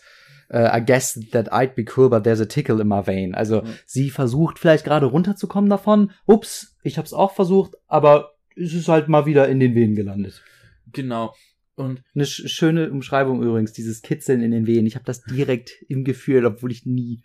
Uh, I guess that I'd be cool, but there's a tickle in my vein. Also Mhm. sie versucht vielleicht gerade runterzukommen davon. Ups, ich hab's auch versucht, aber es ist halt mal wieder in den Venen gelandet. genau. Und Eine sch schöne Umschreibung übrigens, dieses Kitzeln in den Venen. Ich habe das direkt im Gefühl, obwohl ich nie.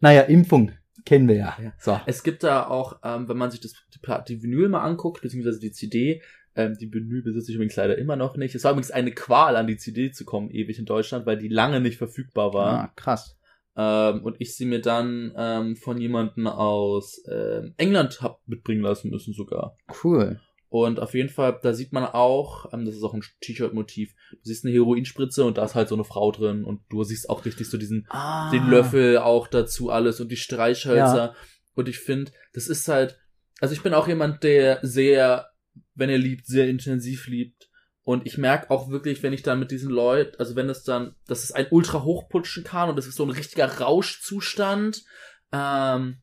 Naja, Impfung kennen wir ja. Ja. So. Es gibt da auch, ähm, wenn man sich das, die, die Vinyl mal anguckt, beziehungsweise die CD, ähm, die Vinyl besitze ich übrigens leider immer noch nicht. Es war übrigens eine Qual, an die CD zu kommen, ewig in Deutschland, weil die lange nicht verfügbar war. Ah, krass. Ähm, und ich sie mir dann ähm, von jemandem aus ähm, England hab mitbringen lassen müssen sogar. Cool. Und auf jeden Fall, da sieht man auch, ähm, das ist auch ein T-Shirt-Motiv, du siehst eine Heroinspritze und da ist halt so eine Frau drin und du siehst auch richtig so diesen Ah. den Löffel auch dazu alles und die Streichhölzer. Und ich finde, das ist halt, also ich bin auch jemand, der sehr, wenn er liebt, sehr intensiv liebt. Und ich merke auch wirklich, wenn ich dann mit diesen Leuten, also wenn es dann, dass es ein ultra hochputschen kann und es ist so ein richtiger Rauschzustand, ähm,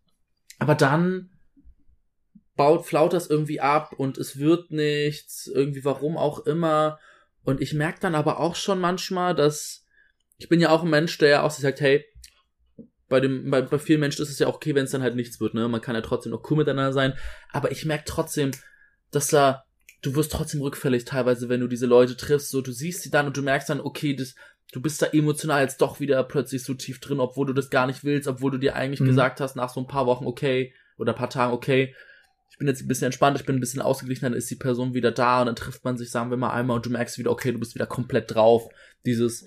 aber dann baut, flaut das irgendwie ab und es wird nichts, irgendwie warum auch immer. Und ich merke dann aber auch schon manchmal, dass ich bin ja auch ein Mensch, der ja auch so sagt, hey, bei dem, bei, bei vielen Menschen ist es ja auch okay, wenn es dann halt nichts wird, ne? Man kann ja trotzdem noch cool miteinander sein. Aber ich merke trotzdem, dass da, du wirst trotzdem rückfällig teilweise, wenn du diese Leute triffst. So, du siehst sie dann und du merkst dann, okay, das, du bist da emotional jetzt doch wieder plötzlich so tief drin, obwohl du das gar nicht willst, obwohl du dir eigentlich Mhm. gesagt hast, nach so ein paar Wochen, okay, oder ein paar Tagen, okay, ich bin jetzt ein bisschen entspannt, ich bin ein bisschen ausgeglichen, dann ist die Person wieder da und dann trifft man sich, sagen wir mal einmal und du merkst wieder, okay, du bist wieder komplett drauf. Dieses,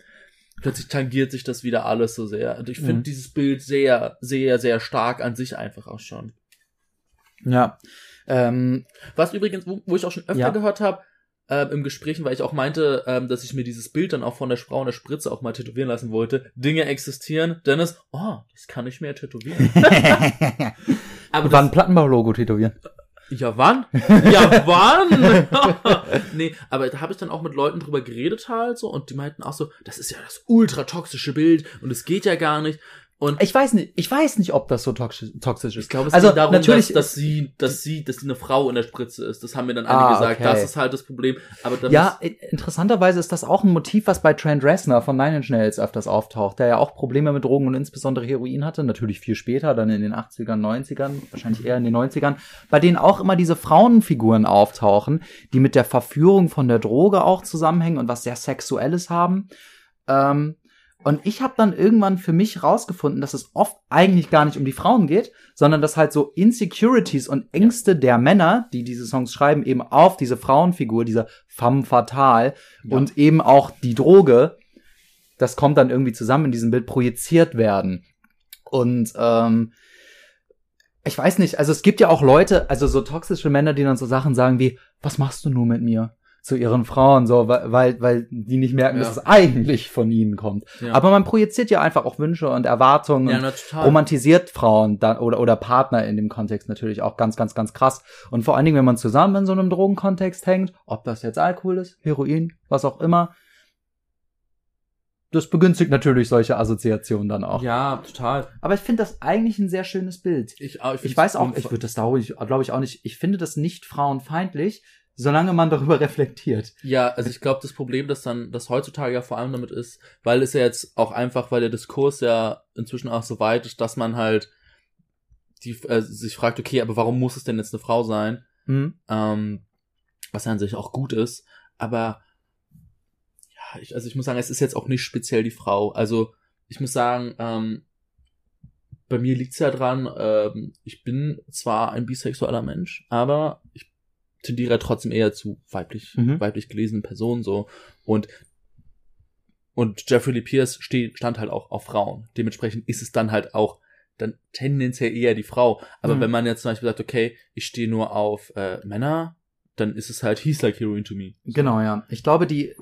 plötzlich tangiert sich das wieder alles so sehr. Und ich finde Mhm. dieses Bild sehr, sehr, sehr stark an sich einfach auch schon. Ja. Ähm, Was übrigens, wo, wo ich auch schon öfter Ja. gehört habe, ähm, im Gesprächen, weil ich auch meinte, ähm, dass ich mir dieses Bild dann auch von der Frau in der Spritze auch mal tätowieren lassen wollte. Dinge existieren. Dennis, oh, das kann ich mir tätowieren. Aber und dann Plattenbau-Logo tätowieren. Ja, wann? Ja, wann? nee, aber da habe ich dann auch mit Leuten drüber geredet halt so und die meinten auch so, das ist ja das ultra toxische Bild und es geht ja gar nicht. Und Ich weiß nicht, ich weiß nicht, ob das so toxisch, toxisch ist. Ich glaube, es also geht darum, natürlich, dass, dass sie, dass sie, dass sie eine Frau in der Spritze ist. Das haben mir dann Ah, einige gesagt. okay. Das ist halt das Problem. Aber da ja, interessanterweise ist das auch ein Motiv, was bei Trent Reznor von Nine Inch Nails öfters auftaucht, der ja auch Probleme mit Drogen und insbesondere Heroin hatte, natürlich viel später, dann in den 80ern, 90ern, wahrscheinlich eher in den 90ern, bei denen auch immer diese Frauenfiguren auftauchen, die mit der Verführung von der Droge auch zusammenhängen und was sehr Sexuelles haben. Ähm, und ich habe dann irgendwann für mich rausgefunden, dass es oft eigentlich gar nicht um die Frauen geht, sondern dass halt so Insecurities und Ängste der Männer, die diese Songs schreiben, eben auf diese Frauenfigur, diese femme fatale Ja. und eben auch die Droge, das kommt dann irgendwie zusammen in diesem Bild projiziert werden. Und ähm, ich weiß nicht, also es gibt ja auch Leute, also so toxische Männer, die dann so Sachen sagen wie, was machst du nur mit mir? Zu ihren Frauen, so, weil, weil, die nicht merken, Ja. dass es eigentlich von ihnen kommt. Ja. Aber man projiziert ja einfach auch Wünsche und Erwartungen ja, und romantisiert Frauen da, oder, oder Partner in dem Kontext natürlich auch ganz, ganz, ganz krass. Und vor allen Dingen, wenn man zusammen in so einem Drogenkontext hängt, ob das jetzt Alkohol ist, Heroin, was auch immer, das begünstigt natürlich solche Assoziationen dann auch. ja, total. Aber ich finde das eigentlich ein sehr schönes Bild. Ich, Ich find's weiß auch, ich würde das ich, glaube ich auch nicht, ich finde das nicht frauenfeindlich, solange man darüber reflektiert. Ja, also ich glaube, das Problem, das dann, das heutzutage ja vor allem damit ist, weil es ja jetzt auch einfach, weil der Diskurs ja inzwischen auch so weit ist, dass man halt die, äh, sich fragt, okay, aber warum muss es denn jetzt eine Frau sein? Hm? ähm, was ja an sich auch gut ist, aber ja, ich, also ich muss sagen, es ist jetzt auch nicht speziell die Frau. Also ich muss sagen, ähm, bei mir liegt's ja dran, ähm, ich bin zwar ein bisexueller Mensch, aber ich tendiere trotzdem eher zu weiblich, Mhm. weiblich gelesenen Personen so und und Jeffrey Lee Pierce steht, stand halt auch auf Frauen. Dementsprechend ist es dann halt auch dann tendenziell eher die Frau. Aber Mhm. wenn man jetzt zum Beispiel sagt, okay, ich stehe nur auf äh, Männer, dann ist es halt He's Like Heroin to Me. Genau, ja. Ich glaube, die,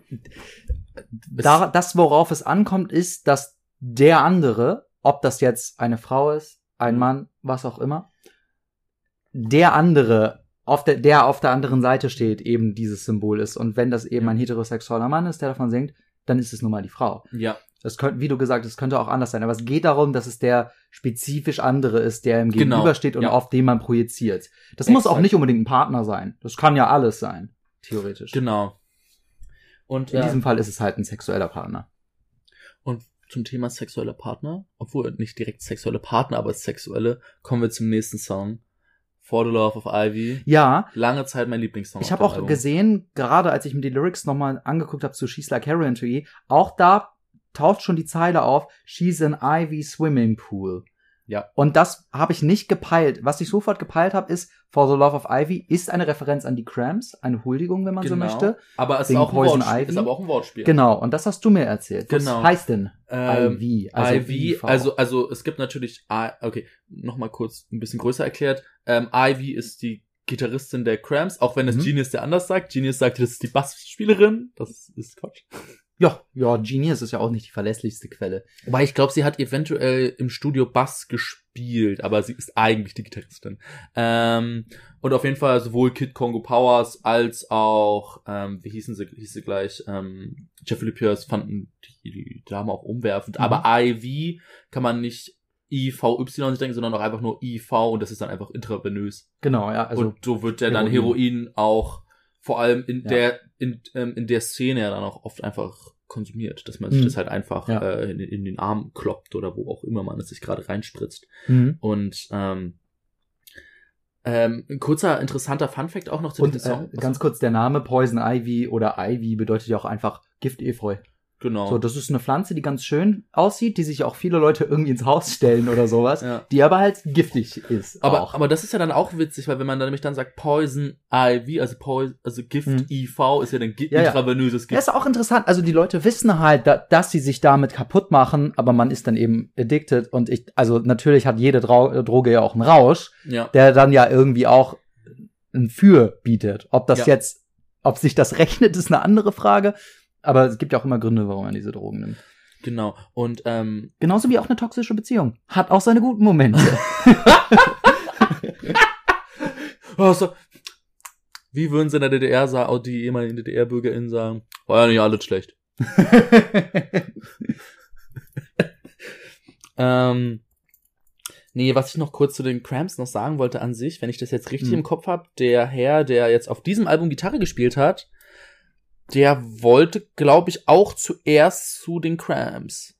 da, das, worauf es ankommt, ist, dass der andere, ob das jetzt eine Frau ist, ein Mhm. Mann, was auch immer, der andere, auf der, der auf der anderen Seite steht, eben dieses Symbol ist. Und wenn das eben ein heterosexueller Mann ist, der davon singt, dann ist es nun mal die Frau. Ja, Das könnte, wie du gesagt hast, es könnte auch anders sein. Aber es geht darum, dass es der spezifisch andere ist, der ihm Genau, gegenübersteht und ja. auf den man projiziert. Das muss auch Exakt. nicht unbedingt ein Partner sein. Das kann ja alles sein, theoretisch. genau. Und In äh, diesem Fall ist es halt ein sexueller Partner. Und zum Thema sexueller Partner, obwohl nicht direkt sexuelle Partner, aber sexuelle, kommen wir zum nächsten Song. For the Love of Ivy. Ja, Lange Zeit mein Lieblingssong. ich habe auch Album. gesehen, gerade als ich mir die Lyrics nochmal angeguckt habe zu She's Like Heroin to E, auch da taucht schon die Zeile auf, She's an Ivy Swimming Pool. Ja. Und das habe ich nicht gepeilt. Was ich sofort gepeilt habe, ist For the Love of Ivy ist eine Referenz an die Cramps, eine Huldigung, wenn man so Genau. möchte. Aber es ist auch, ein Poison Ivy. ist aber auch ein Wortspiel. Genau, und das hast du mir erzählt. Was Genau. heißt denn Ähm, Ivy? Ivy, IV. also, also es gibt natürlich, I- okay, nochmal kurz ein bisschen größer erklärt. Ähm, Ivy ist die Gitarristin der Cramps, auch wenn es Mhm. Genius der anders sagt. Genius sagt, das ist die Bassspielerin. Das ist Quatsch. Ja, ja, Genius ist ja auch nicht die verlässlichste Quelle. Wobei ich glaube, sie hat eventuell im Studio Bass gespielt, aber sie ist eigentlich die Gitarristin. Ähm, und auf jeden Fall sowohl Kid Congo Powers als auch, ähm, wie hießen sie, hieß sie gleich, ähm, Jeffrey Pierce fanden die, die Dame auch umwerfend. Mhm. Aber IV kann man nicht IVY sich denken, sondern auch einfach nur IV und das ist dann einfach intravenös. Genau, ja, also und so wird ja dann Heroin. Heroin auch vor allem in Ja. der in, ähm, in der Szene ja dann auch oft einfach konsumiert, dass man sich Mhm. das halt einfach Ja. äh, in, in den Arm kloppt oder wo auch immer man es sich gerade reinspritzt. mhm. Und ähm, ähm, ein kurzer interessanter Funfact auch noch zu und diesem Song. äh, ganz kurz der Name Poison Ivy oder Ivy bedeutet ja auch einfach Giftefeu. Genau. So, das ist eine Pflanze, die ganz schön aussieht, die sich auch viele Leute irgendwie ins Haus stellen oder sowas, ja. die aber halt giftig ist. Aber, auch. aber das ist ja dann auch witzig, weil wenn man dann nämlich dann sagt Poison Ivy, also Poison, also Gift Mhm. IV ist ja dann Ja, intravenöses Ja, Gift. ist auch interessant. Also die Leute wissen halt, da, dass sie sich damit kaputt machen, aber man ist dann eben addicted. Und ich, also natürlich hat jede Drau Droge ja auch einen Rausch, Ja. der dann ja irgendwie auch ein Für bietet. Ob das jetzt, ob sich das rechnet, ist eine andere Frage. Aber es gibt ja auch immer Gründe, warum man diese Drogen nimmt. Genau. Und ähm, Genauso wie auch eine toxische Beziehung. Hat auch seine guten Momente. Oh, so. Wie würden sie in der DDR sagen, auch die ehemaligen DDR-BürgerInnen sagen, war ja nicht alles schlecht. Ähm, nee, was ich noch kurz zu den Cramps noch sagen wollte an sich, wenn ich das jetzt richtig Hm. im Kopf habe, der Herr, der jetzt auf diesem Album Gitarre gespielt hat, der wollte, glaube ich, auch zuerst zu den Cramps.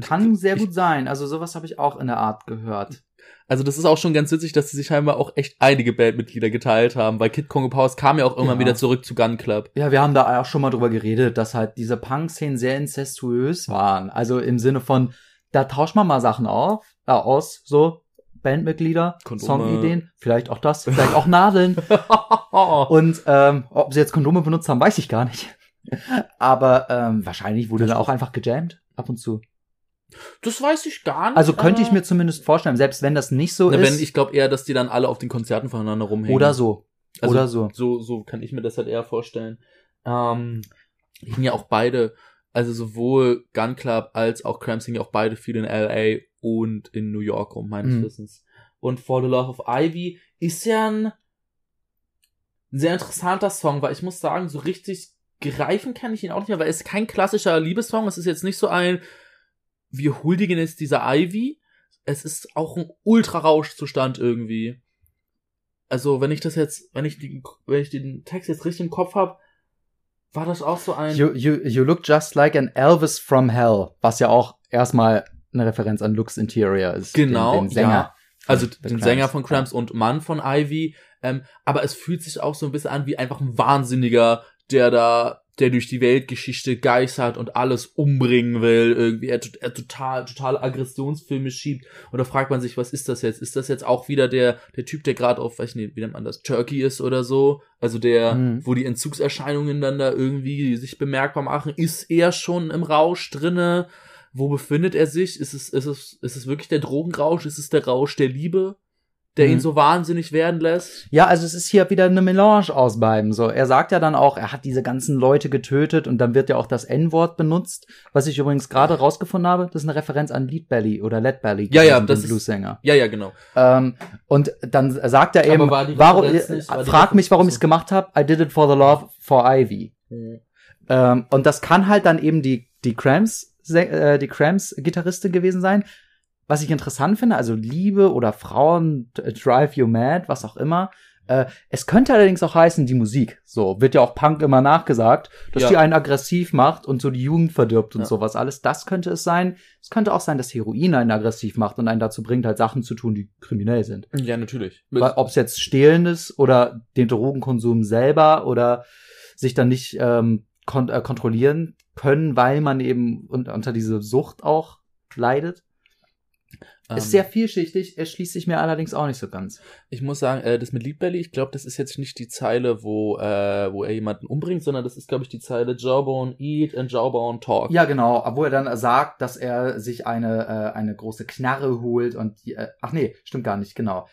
Kann sehr gut sein. Also sowas habe ich auch in der Art gehört. Also das ist auch schon ganz witzig, dass sie sich scheinbar auch echt einige Bandmitglieder geteilt haben, weil Kid Congo Powers kam ja auch irgendwann Ja. wieder zurück zu Gun Club. Ja, wir haben da auch schon mal drüber geredet, dass halt diese Punk-Szenen sehr incestuös waren. Also im Sinne von, da tauscht man mal Sachen auf, äh, aus, so Bandmitglieder, Kondome. Songideen, vielleicht auch das, vielleicht auch Nadeln. Und ähm, ob sie jetzt Kondome benutzt haben, weiß ich gar nicht. Aber ähm, wahrscheinlich wurde da auch einfach gejammt, ab und zu. das weiß ich gar nicht. Also könnte ich mir zumindest vorstellen, selbst wenn das nicht so Na, ist. wenn ich glaube eher, dass die dann alle auf den Konzerten voneinander rumhängen. oder so. Also, oder so. So, so kann ich mir das halt eher vorstellen. Ähm, hingen ja auch beide, also sowohl Gun Club als auch Cramps hingen auch beide viel in LA und in New York rum, meines Mhm. Wissens. Und For the Love of Ivy ist ja ein sehr interessanter Song, weil ich muss sagen, so richtig greifen kann ich ihn auch nicht mehr, weil es ist kein klassischer Liebessong. Es ist jetzt nicht so ein, wir huldigen jetzt dieser Ivy. Es ist auch ein Ultra-Rauschzustand irgendwie. Also, wenn ich das jetzt, wenn ich die, wenn ich den Text jetzt richtig im Kopf habe, war das auch so ein. You, you, you look just like an Elvis from Hell, was ja auch erstmal eine Referenz an Lux Interior ist. Genau, den, den Sänger. ja. Also den Cramps, Sänger von. Cramps und Mann von Ivy. Ähm, aber es fühlt sich auch so ein bisschen an wie einfach ein Wahnsinniger, der da, der durch die Weltgeschichte geistert und alles umbringen will. Irgendwie er, er total, totale Aggressionsfilme schiebt. Und da fragt man sich, was ist das jetzt? Ist das jetzt auch wieder der, der Typ, der gerade auf, weiß ich nicht, wie nennt man das, Turkey ist oder so? Also der, Mhm. wo die Entzugserscheinungen dann da irgendwie sich bemerkbar machen. Ist er schon im Rausch drinne? Wo befindet er sich? Ist es, ist es, ist es wirklich der Drogenrausch? Ist es der Rausch der Liebe, der Mhm. ihn so wahnsinnig werden lässt? Ja, also es ist hier wieder eine Melange aus beiden. So, er sagt ja dann auch, er hat diese ganzen Leute getötet und dann wird ja auch das N-Wort benutzt, was ich übrigens gerade rausgefunden habe. Das ist eine Referenz an Lead Belly oder Lead Belly, Ja, ja, den das ist- Bluesänger. Ja, ja, genau. Ähm, und dann sagt er eben, Aber war die warum, äh, nicht- war die frag mich, warum ich es gemacht habe. I did it for the love for Ivy. Ähm, und das kann halt dann eben die, die Cramps, äh, die Cramps-Gitarristin gewesen sein. Was ich interessant finde, also Liebe oder Frauen, d- drive you mad, was auch immer. Äh, es könnte allerdings auch heißen, die Musik. So, wird ja auch Punk immer nachgesagt, dass Ja. die einen aggressiv macht und so die Jugend verdirbt und Ja. sowas alles. Das könnte es sein. Es könnte auch sein, dass Heroin einen aggressiv macht und einen dazu bringt, halt Sachen zu tun, die kriminell sind. Ja, natürlich. Ob es jetzt stehlen ist oder den Drogenkonsum selber oder sich dann nicht ähm, kon äh, kontrollieren können, weil man eben un unter diese Sucht auch leidet. Ähm, Ist sehr vielschichtig, erschließt sich mir allerdings auch nicht so ganz. Ich muss sagen, äh, das mit Lead Belly, ich glaube, das ist jetzt nicht die Zeile, wo, äh, wo er jemanden umbringt, sondern das ist, glaube ich, die Zeile Jawbone eat and Jawbone talk. Ja, genau, wo er dann sagt, dass er sich eine, äh, eine große Knarre holt und die, äh, ach nee, stimmt gar nicht, genau.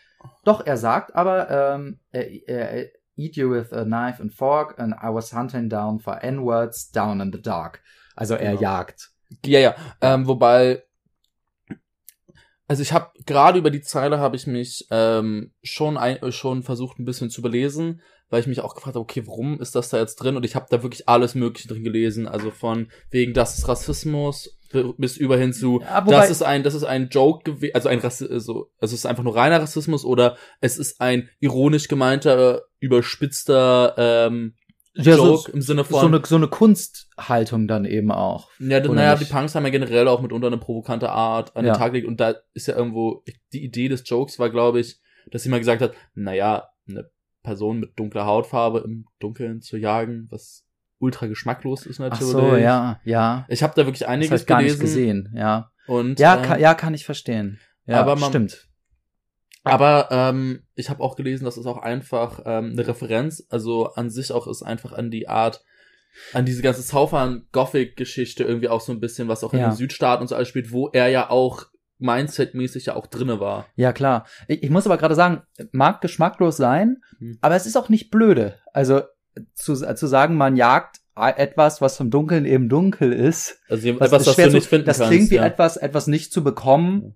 Doch, er sagt aber, ähm, er, er, eat you with a knife and fork and I was hunting down for N-words down in the dark. Also er Genau. jagt. Ja, ja. Ähm, wobei, also ich habe gerade über die Zeile habe ich mich ähm, schon ein, äh, schon versucht ein bisschen zu belesen, weil ich mich auch gefragt habe, okay, warum ist das da jetzt drin? Und ich habe da wirklich alles Mögliche drin gelesen, also von wegen das ist Rassismus bi- bis über hin zu Ja, das ist ein das ist ein Joke gewesen, also ein Rassi also es ist einfach nur reiner Rassismus oder es ist ein ironisch gemeinter überspitzter ähm, Ja, so- Joke im Sinne von So eine, so eine Kunsthaltung dann eben auch. ja, das, naja, die Punks haben ja generell auch mitunter eine provokante Art an Ja. den Tag gelegt und da ist ja irgendwo, die Idee des Jokes war, glaube ich, dass sie mal gesagt hat, naja, eine Person mit dunkler Hautfarbe im Dunkeln zu jagen, was ultra geschmacklos ist Ach natürlich. so, ja, ja. Ich habe da wirklich Das einiges habe ich gar gelesen nicht gesehen, ja. und Ja, ähm, kann, ja, kann ich verstehen. Ja, aber man- stimmt. Aber ähm, ich habe auch gelesen, dass es auch einfach ähm, eine Referenz, also an sich auch ist einfach an die Art, an diese ganze Southern-Gothic-Geschichte irgendwie auch so ein bisschen, was auch in Ja. den Südstaaten und so alles spielt, wo er ja auch Mindset-mäßig ja auch drinne war. Ja, klar. Ich, ich muss aber gerade sagen, mag geschmacklos sein, Hm. aber es ist auch nicht blöde. Also zu, zu sagen, man jagt etwas, was vom Dunkeln eben dunkel ist. Also Das, etwas, ist das schwer du nicht finden das kannst. klingt wie ja. etwas, etwas nicht zu bekommen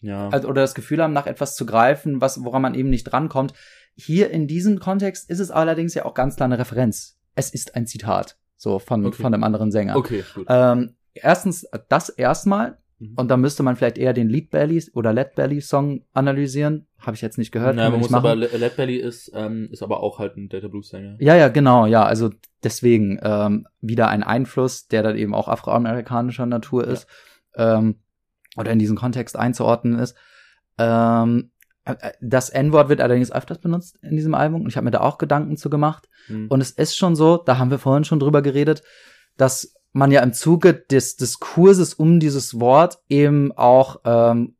ja. also, oder das Gefühl haben, nach etwas zu greifen, was, woran man eben nicht drankommt. Hier in diesem Kontext ist es allerdings ja auch ganz klar eine Referenz. Es ist ein Zitat, so von, Okay. von einem anderen Sänger. okay, gut. Ähm, erstens das erstmal Mhm. und da müsste man vielleicht eher den Lead Belly oder Led Belly Song analysieren. Habe ich jetzt nicht gehört. naja, man muss aber, machen. Le- Led Belly ist, ähm, ist aber auch halt ein Data Blues Sänger. Ja, ja, genau, ja. Also deswegen ähm, wieder ein Einfluss, der dann eben auch afroamerikanischer Natur ist ähm, oder in diesen Kontext einzuordnen ist. Ähm, äh, das N-Wort wird allerdings öfters benutzt in diesem Album und ich habe mir da auch Gedanken zu gemacht. Mhm. Und es ist schon so, da haben wir vorhin schon drüber geredet, dass man ja im Zuge des Diskurses um dieses Wort eben auch ähm,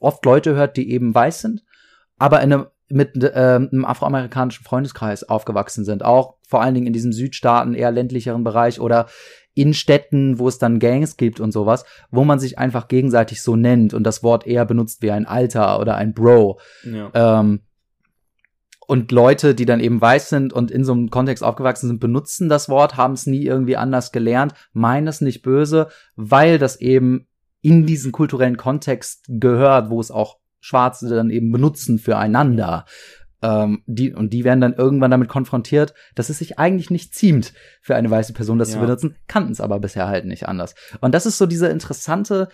oft Leute hört, die eben weiß sind, aber in einem, mit ähm, einem afroamerikanischen Freundeskreis aufgewachsen sind. Auch vor allen Dingen in diesem Südstaaten, eher ländlicheren Bereich oder in Städten, wo es dann Gangs gibt und sowas, wo man sich einfach gegenseitig so nennt und das Wort eher benutzt wie ein Alter oder ein Bro. ja. Ähm, und Leute, die dann eben weiß sind und in so einem Kontext aufgewachsen sind, benutzen das Wort, haben es nie irgendwie anders gelernt, meinen es nicht böse, weil das eben in diesen kulturellen Kontext gehört, wo es auch Schwarze dann eben benutzen füreinander. Ähm, die, und die werden dann irgendwann damit konfrontiert, dass es sich eigentlich nicht ziemt, für eine weiße Person das zu Ja. benutzen, kannten es aber bisher halt nicht anders. Und das ist so diese interessante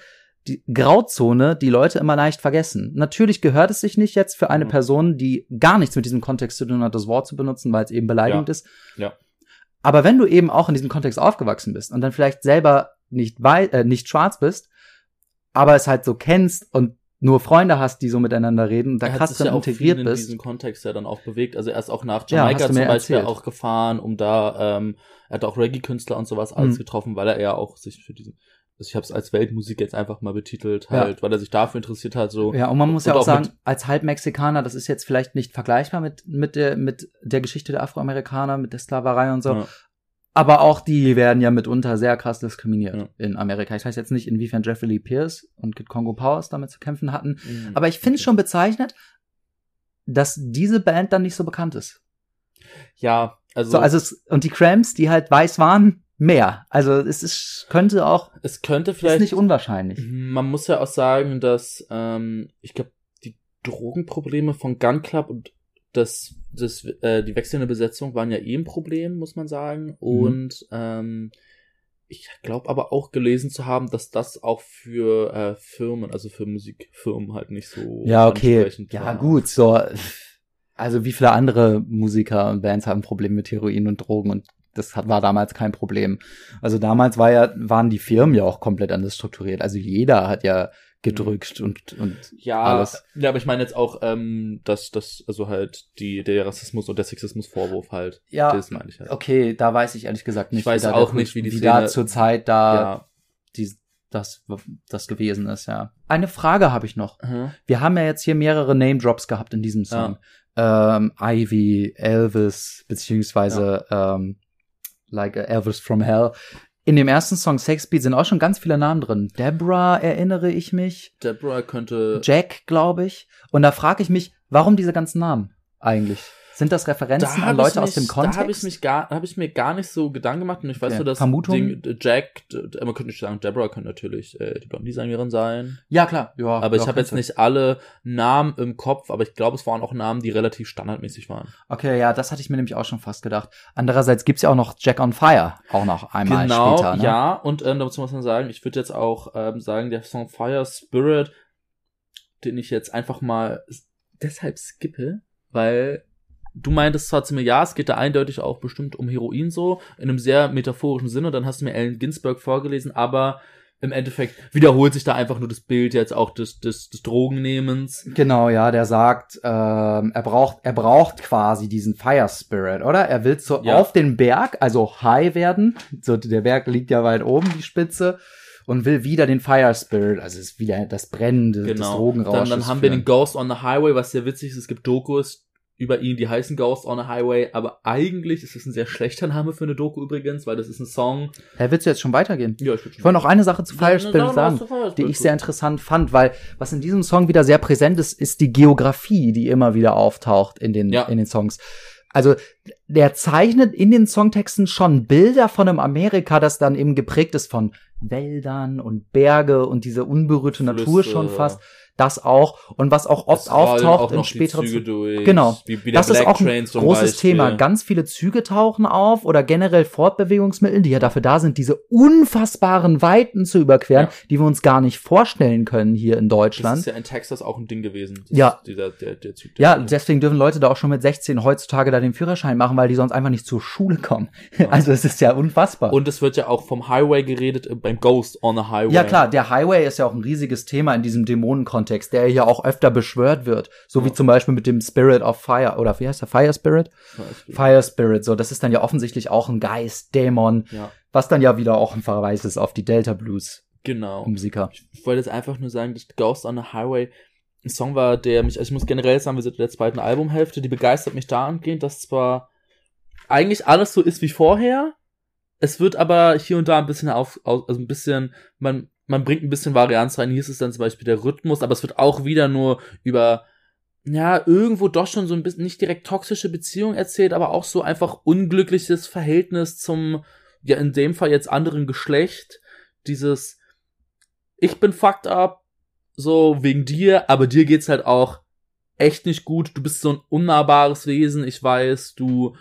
die Grauzone, die Leute immer leicht vergessen. Natürlich gehört es sich nicht jetzt für eine Mhm. Person, die gar nichts mit diesem Kontext zu tun hat, das Wort zu benutzen, weil es eben beleidigend Ja. ist. Ja. Aber wenn du eben auch in diesem Kontext aufgewachsen bist und dann vielleicht selber nicht äh, nicht schwarz bist, aber es halt so kennst und nur Freunde hast, die so miteinander reden da krass dann ja integriert in bist. diesem Kontext ja dann auch bewegt. Also er ist auch nach Ja, Jamaika du zum Beispiel erzählt. auch gefahren, um da, ähm, er hat auch Reggae-Künstler und sowas alles Mhm. getroffen, weil er ja auch sich für diesen, also ich habe es als Weltmusik jetzt einfach mal betitelt, Ja. halt, weil er sich dafür interessiert hat, so. Ja, und man muss Und ja auch auch sagen, als Halbmexikaner, das ist jetzt vielleicht nicht vergleichbar mit, mit, der, mit der Geschichte der Afroamerikaner, mit der Sklaverei und so. Ja. Aber auch die werden ja mitunter sehr krass diskriminiert Ja. in Amerika. Ich weiß jetzt nicht, inwiefern Jeffrey Lee Pierce und Kid Congo Powers damit zu kämpfen hatten. Mhm. Aber ich finde es schon bezeichnet, dass diese Band dann nicht so bekannt ist. ja, also, So, also es, und die Cramps, die halt weiß waren, mehr. Also es ist, könnte auch, es könnte ist vielleicht nicht unwahrscheinlich. Man muss ja auch sagen, dass ähm, ich glaube, die Drogenprobleme von Gun Club und das, das, äh, die wechselnde Besetzung waren ja eh ein Problem, muss man sagen. Und ähm, ich glaube aber auch gelesen zu haben, dass das auch für äh, Firmen, also für Musikfirmen halt nicht so Ja, okay. Ja, war. gut, so. Also wie viele andere Musiker und Bands haben Probleme mit Heroin und Drogen und das hat, war damals kein Problem. Also damals war ja, waren die Firmen ja auch komplett anders strukturiert. Also jeder hat ja gedrückt und, und Ja, alles. ja, aber ich meine jetzt auch, ähm, dass das, also halt die, der Rassismus und der Sexismusvorwurf halt. Ja, Das meine ich halt. okay, da weiß ich ehrlich gesagt nicht. Ich weiß wie da auch nicht, wie die wie da Szene- zur Zeit da Ja. die, das, das gewesen ist, ja. Eine Frage habe ich noch. Mhm. Wir haben ja jetzt hier mehrere Name Drops gehabt in diesem Song. Ähm, Ivy, Elvis, beziehungsweise ähm, like Elvis from Hell. In dem ersten Song Sex Beat sind auch schon ganz viele Namen drin. Deborah erinnere ich mich. Deborah könnte. Jack, glaube ich. Und da frage ich mich, warum diese ganzen Namen eigentlich? Sind das Referenzen hab an ich Leute aus mich- dem Kontext? Da habe ich mich gar, habe ich mir gar nicht so Gedanken gemacht und ich weiß Ja, nur, dass Vermutung? Ding, äh, Jack, man könnte nicht sagen, Deborah könnte natürlich äh, die Blondie-Sängerin sein. ja, klar. Ja, Aber ich ja, habe jetzt nicht alle Namen im Kopf, aber ich glaube, es waren auch Namen, die relativ standardmäßig waren. Okay, ja, das hatte ich mir nämlich auch schon fast gedacht. Andererseits gibt's ja auch noch Jack on Fire, auch noch einmal genau, später. Ne? ja. Und ähm, dazu muss man sagen, ich würde jetzt auch ähm, sagen, der Song Fire Spirit, den ich jetzt einfach mal deshalb skippe, weil du meintest zwar zu mir, ja, es geht da eindeutig auch bestimmt um Heroin so, in einem sehr metaphorischen Sinne, dann hast du mir Allen Ginsberg vorgelesen, aber im Endeffekt wiederholt sich da einfach nur das Bild jetzt auch des, des, des Drogennehmens. Genau, ja, der sagt, ähm, er braucht, er braucht quasi diesen Fire Spirit, oder? Er will so Ja. auf den Berg, also high werden. So, der Berg liegt ja weit oben, die Spitze, und will wieder den Fire Spirit, also es ist wieder das Brennende des Genau. Drogenrausches. Dann, dann haben wir den Ghost on the Highway, was sehr witzig ist. Es gibt Dokus über ihn, die heißen Ghost on the Highway, aber eigentlich ist es ein sehr schlechter Name für eine Doku übrigens, weil das ist ein Song. Hä, willst du jetzt schon weitergehen? Ja, ich, würd Ich wollte noch eine Sache zu Ja, Fire na, Spirit sag sagen. Fire die ich sehr interessant fand, weil was in diesem Song wieder sehr präsent ist, ist die Geografie, die immer wieder auftaucht in den, Ja. in den Songs. Also der zeichnet in den Songtexten schon Bilder von einem Amerika, das dann eben geprägt ist von Wäldern und Berge und diese unberührte Natur Flüsse. schon fast. Das auch. Und was auch oft auftaucht auch in späteren Züge durch, Genau. Wie, wie der das ist Black auch ein großes Beispiel. Thema. Ganz viele Züge tauchen auf oder generell Fortbewegungsmittel, die ja dafür da sind, diese unfassbaren Weiten zu überqueren, Ja. die wir uns gar nicht vorstellen können hier in das Deutschland. ist ja in Texas auch ein Ding gewesen. Das Ja. ist Dieser, der, der Zug. Ja, der- deswegen dürfen Leute da auch schon mit 16 heutzutage da den Führerschein machen, weil die sonst einfach nicht zur Schule kommen. Also es ist ja unfassbar. Und es wird ja auch vom Highway geredet, äh, beim Ghost on the Highway. ja klar, der Highway ist ja auch ein riesiges Thema in diesem Dämonenkontext, der ja auch öfter beschwört wird. So wie Ja. zum Beispiel mit dem Spirit of Fire, oder wie heißt der? Fire Spirit? Fire Spirit, so, das ist dann ja offensichtlich auch ein Geist, Dämon, Ja, was dann ja wieder auch ein Verweis ist auf die Delta Blues genau. Musiker. Ich wollte jetzt einfach nur sagen, dass Ghost on the Highway ein Song war, der mich, also ich muss generell sagen, wir sind in der zweiten Albumhälfte, die begeistert mich dahingehend, dass zwar eigentlich alles so ist wie vorher, es wird aber hier und da ein bisschen auf, auf also ein bisschen, man, man bringt ein bisschen Varianz rein. Hier ist es dann zum Beispiel der Rhythmus, aber es wird auch wieder nur über, ja, irgendwo doch schon so ein bisschen, nicht direkt toxische Beziehung erzählt, aber auch so einfach unglückliches Verhältnis zum, ja, in dem Fall jetzt anderen Geschlecht. Dieses, ich bin fucked up, so wegen dir, aber dir geht's halt auch echt nicht gut. Du bist so ein unnahbares Wesen, ich weiß, du,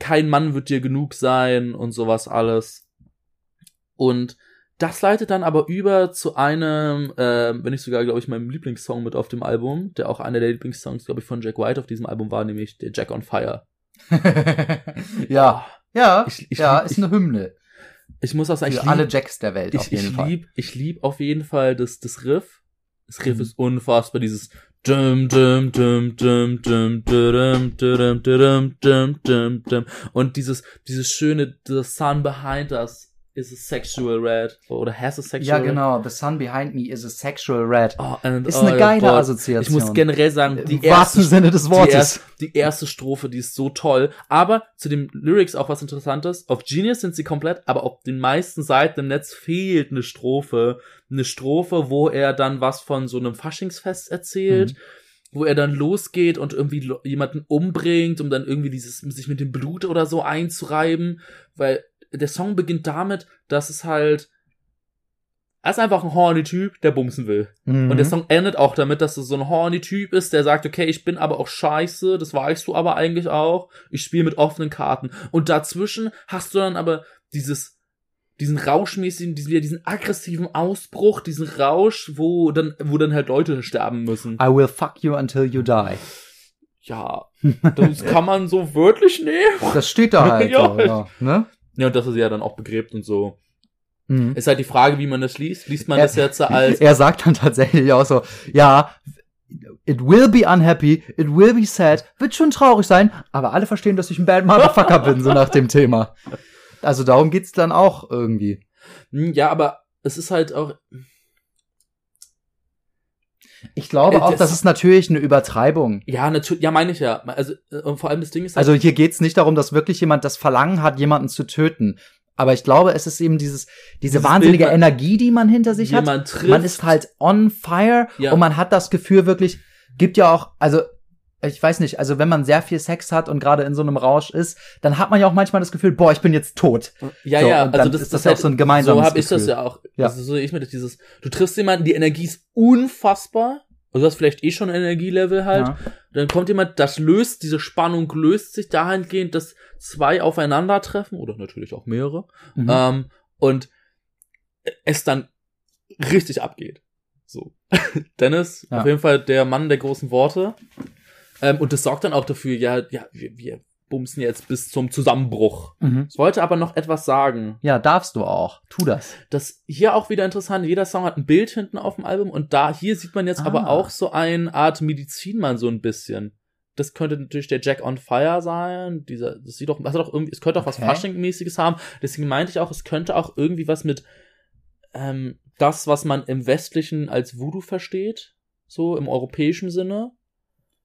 kein Mann wird dir genug sein und sowas alles. Und das leitet dann aber über zu einem, äh, wenn nicht sogar, glaube ich, meinem Lieblingssong mit auf dem Album, der auch einer der Lieblingssongs, glaube ich, von Jack White auf diesem Album war, nämlich der Jack on Fire. ja, ja, Ich- ich ja, lieb- ist eine Hymne Ich muss auch sagen, für ich alle lieb, Jacks der Welt auf ich, jeden ich Fall. lieb, ich lieb auf jeden Fall das, das Riff. Das Riff Mhm. ist unfassbar, dieses dum, dum, dum, dum, dum, dum, dum, dum, dum, dum, dum. und dieses, dieses schöne, the sun behind us is a sexual red oder has a sexual Ja, red. genau. The sun behind me is a sexual red. Oh, and, Ist oh, eine geile boah. Assoziation. Ich muss generell sagen, die Im wahrsten erste, Sinne des die, Wortes. erste, die erste Strophe, die ist so toll. Aber zu den Lyrics auch was Interessantes. Auf Genius sind sie komplett, aber auf den meisten Seiten im Netz fehlt eine Strophe. Eine Strophe, wo er dann was von so einem Faschingsfest erzählt. Mhm. Wo er dann losgeht und irgendwie jemanden umbringt, um dann irgendwie dieses, sich mit dem Blut oder so einzureiben. Weil der Song beginnt damit, dass es halt, er ist einfach ein horny Typ, der bumsen will. Mhm. Und der Song endet auch damit, dass du so ein horny Typ ist, der sagt, okay, ich bin aber auch scheiße, das weißt du aber eigentlich auch. Ich spiele mit offenen Karten. Und dazwischen hast du dann aber dieses, diesen rauschmäßigen, diesen, diesen aggressiven Ausbruch, diesen Rausch, wo dann, wo dann halt Leute sterben müssen. I will fuck you until you die. Ja, das kann man so wörtlich nehmen. Das steht da halt. Ja. so, ja, ne? Ja, und er sie ja dann auch begräbt und so. Mhm. Ist halt die Frage, wie man das liest. Liest man Er- das jetzt als, Er sagt dann tatsächlich auch so, ja, it will be unhappy, it will be sad, wird schon traurig sein, aber alle verstehen, dass ich ein bad motherfucker bin, so nach dem Thema. Also darum geht's dann auch irgendwie. Hm, ja, aber es ist halt auch, Ich glaube Äh, auch, das- das ist natürlich eine Übertreibung. ja, natürlich, ja, meine ich ja. Also, äh, und vor allem das Ding ist halt, Also hier geht's nicht darum, dass wirklich jemand das Verlangen hat, jemanden zu töten. Aber ich glaube, es ist eben dieses, diese Dieses wahnsinnige Bild, man- Energie, die man hinter sich hat. jemand trifft. Man ist halt on fire Ja. und man hat das Gefühl wirklich, gibt ja auch, also ich weiß nicht, also wenn man sehr viel Sex hat und gerade in so einem Rausch ist, dann hat man ja auch manchmal das Gefühl, boah, ich bin jetzt tot. Ja, So, ja, also das, ist das auch halt- so ein gemeinsames So habe ich das ja auch. Ja. Also so sehe ich mir das dieses, du triffst jemanden, die Energie ist unfassbar. Also du hast vielleicht eh schon ein Energielevel halt. Ja. Dann kommt jemand, das löst, diese Spannung löst sich dahingehend, dass zwei aufeinandertreffen, oder natürlich auch mehrere, Mhm. ähm, und es dann richtig abgeht. So. Dennis, Ja. auf jeden Fall der Mann der großen Worte. Ähm, und das sorgt dann auch dafür, ja, ja, wir, wir bumsen jetzt bis zum Zusammenbruch. Mhm. Ich wollte aber noch etwas sagen. Ja, darfst du auch. Tu das. Das hier auch wieder interessant. Jeder Song hat ein Bild hinten auf dem Album und da hier sieht man jetzt Ah. aber auch so eine Art Medizinmann so ein bisschen. Das könnte natürlich der Jack on Fire sein. Dieser, das sieht doch, das hat doch irgendwie, es könnte auch was Okay. Fasching-mäßiges haben. Deswegen meinte ich auch, es könnte auch irgendwie was mit ähm, das, was man im Westlichen als Voodoo versteht, so im europäischen Sinne.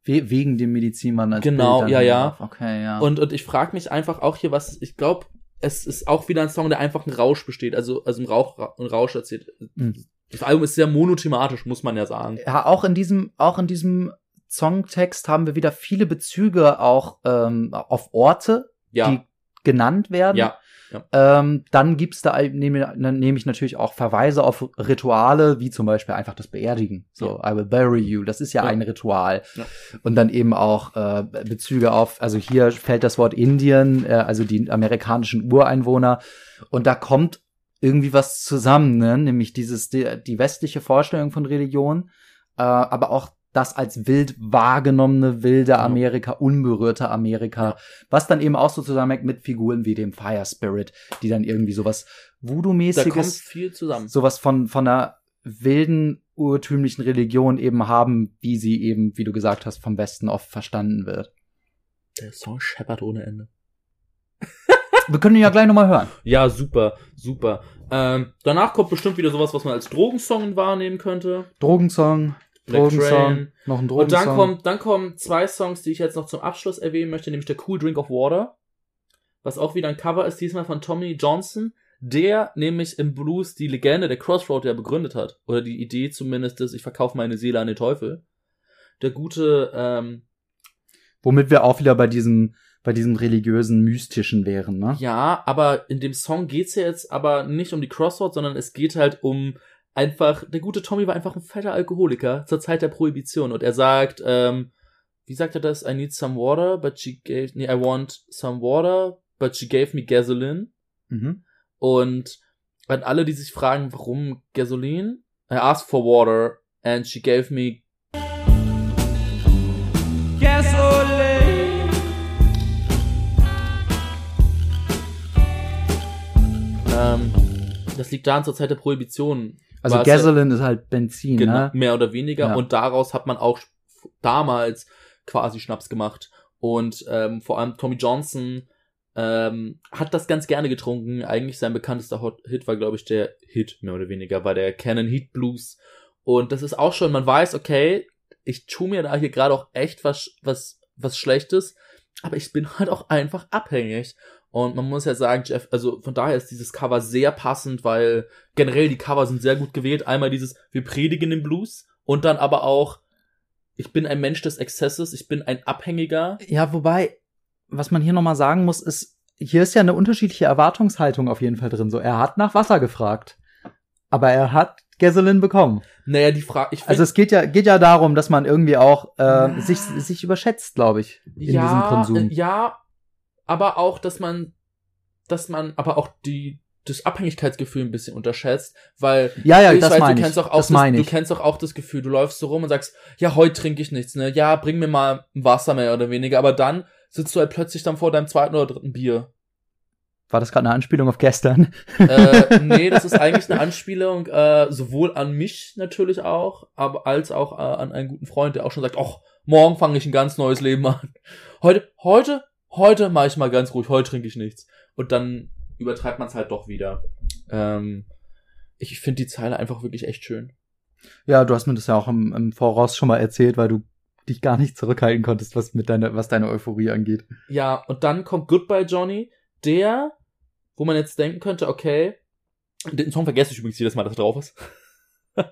We wegen dem Medizinmann als Genau, Bild ja, ja. Okay, ja. Und, und ich frage mich einfach auch hier, was, ich glaube, es ist auch wieder ein Song, der einfach ein Rausch besteht, also, also ein, Rauch, ein Rausch erzählt. Mhm. Das Album ist sehr monothematisch, muss man ja sagen. ja, auch in diesem, auch in diesem Songtext haben wir wieder viele Bezüge auch ähm, auf Orte, Ja, die genannt werden. ja, Ähm, dann gibt's da nehme nehm ich natürlich auch Verweise auf Rituale, wie zum Beispiel einfach das Beerdigen. So, I will bury you. Das ist ja, Ja. ein Ritual. Ja. Und dann eben auch äh, Bezüge auf, also hier fällt das Wort Indien, äh, also die amerikanischen Ureinwohner. Und da kommt irgendwie was zusammen, ne? nämlich dieses die, die westliche Vorstellung von Religion, äh, aber auch das als wild wahrgenommene wilde. Amerika, unberührte Amerika, was dann eben auch so zusammenhängt mit Figuren wie dem Fire Spirit, die dann irgendwie sowas da kommt Voodoo-mäßiges, viel zusammen. sowas von, von einer wilden, urtümlichen Religion eben haben, wie sie eben, wie du gesagt hast, vom Westen oft verstanden wird. Der Song scheppert ohne Ende. Wir können ihn ja gleich nochmal hören. Ja, super, super. Ähm, danach kommt bestimmt wieder sowas, was man als Drogensong wahrnehmen könnte. Drogensong, Black Train. noch ein Und Drogensong. dann kommt, dann kommen zwei Songs, die ich jetzt noch zum Abschluss erwähnen möchte, nämlich der Cool Drink of Water, was auch wieder ein Cover ist, diesmal von Tommy Johnson, der nämlich im Blues die Legende der Crossroad ja begründet hat. Oder die Idee zumindest ist, ich verkaufe meine Seele an den Teufel. Der gute, ähm, Womit wir auch wieder bei diesem, bei diesem religiösen, mystischen wären, ne? ja, aber in dem Song geht's ja jetzt aber nicht um die Crossroad, sondern es geht halt um einfach, der gute Tommy war einfach ein fetter Alkoholiker zur Zeit der Prohibition und er sagt, ähm, wie sagt er das? I need some water, but she gave, nee, I want some water, but she gave me gasoline. Mhm. Und an alle, die sich fragen, warum Gasoline? I asked for water and she gave me Gasoline. ähm, das liegt daran zur Zeit der Prohibition. Also Gasoline ist halt Benzin, Genau, ne? mehr oder weniger. Ja. Und daraus hat man auch damals quasi Schnaps gemacht. Und ähm, vor allem Tommy Johnson ähm, hat das ganz gerne getrunken. Eigentlich sein bekanntester Hot Hit war, glaube ich, der Hit, mehr oder weniger, war der Canon Heat Blues. Und das ist auch schon, man weiß, okay, ich tue mir da hier gerade auch echt was, was, was Schlechtes, aber ich bin halt auch einfach abhängig. Und man muss ja sagen, Jeff, also von daher ist dieses Cover sehr passend, weil generell die Cover sind sehr gut gewählt. Einmal dieses, wir predigen den Blues und dann aber auch, ich bin ein Mensch des Exzesses, ich bin ein Abhängiger. Ja, wobei, was man hier nochmal sagen muss, ist, hier ist ja eine unterschiedliche Erwartungshaltung auf jeden Fall drin. So, er hat nach Wasser gefragt. Aber er hat Gasoline bekommen. Naja, die Frage, ich Also es geht ja, geht ja darum, dass man irgendwie auch äh, sich, sich überschätzt, glaube ich, in diesem ja, Konsum. äh, ja, aber auch, dass man, dass man, aber auch die, das Abhängigkeitsgefühl ein bisschen unterschätzt, weil ja, ja, ich das weiß, meine du ich. kennst auch, auch das das, du ich. kennst auch, auch das Gefühl, du läufst so rum und sagst, ja, heute trinke ich nichts, ne? Ja, bring mir mal ein Wasser mehr oder weniger, aber dann sitzt du halt plötzlich dann vor deinem zweiten oder dritten Bier. War das gerade eine Anspielung auf gestern? äh, nee, das ist eigentlich eine Anspielung äh, sowohl an mich natürlich auch, aber als auch äh, an einen guten Freund, der auch schon sagt, ach, morgen fange ich ein ganz neues Leben an. Heute, heute, heute mache ich mal ganz ruhig, heute trinke ich nichts. Und dann übertreibt man es halt doch wieder. Ähm, ich finde die Zeile einfach wirklich echt schön. Ja, du hast mir das ja auch im, im Voraus schon mal erzählt, weil du dich gar nicht zurückhalten konntest, was mit deiner, was deine Euphorie angeht. Ja, und dann kommt Goodbye Johnny, der, wo man jetzt denken könnte, okay, den Song vergesse ich übrigens jedes Mal, dass er drauf ist.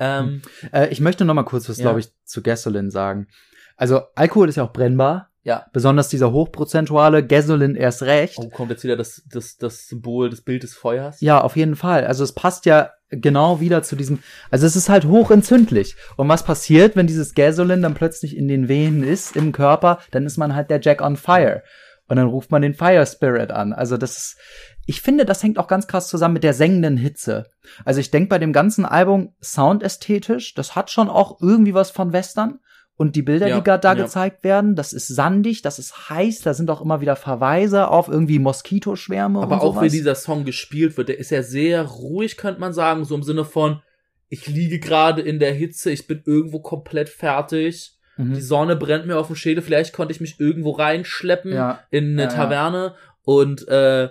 ähm, Äh, ich möchte noch mal kurz was, Ja. glaube ich, zu Gasoline sagen. Also Alkohol ist ja auch brennbar. Ja. Besonders dieser hochprozentuale Gasolin erst recht. Oh, kommt jetzt wieder das, das, das Symbol, das Bild des Feuers? Ja, auf jeden Fall. Also es passt ja genau wieder zu diesem, also es ist halt hochentzündlich. Und was passiert, wenn dieses Gasolin dann plötzlich in den Venen ist, im Körper, dann ist man halt der Jack on Fire. Und dann ruft man den Fire Spirit an. Also das ist, ich finde, das hängt auch ganz krass zusammen mit der sengenden Hitze. Also ich denke bei dem ganzen Album soundästhetisch, das hat schon auch irgendwie was von Western. Und die Bilder, Ja, die gerade da ja. gezeigt werden, das ist sandig, das ist heiß, da sind auch immer wieder Verweise auf irgendwie Moskitoschwärme Aber auch wie dieser Song gespielt wird, der ist ja sehr ruhig, könnte man sagen, so im Sinne von, ich liege gerade in der Hitze, ich bin irgendwo komplett fertig, Mhm. die Sonne brennt mir auf dem Schädel, vielleicht konnte ich mich irgendwo reinschleppen Ja. in eine. Taverne und äh,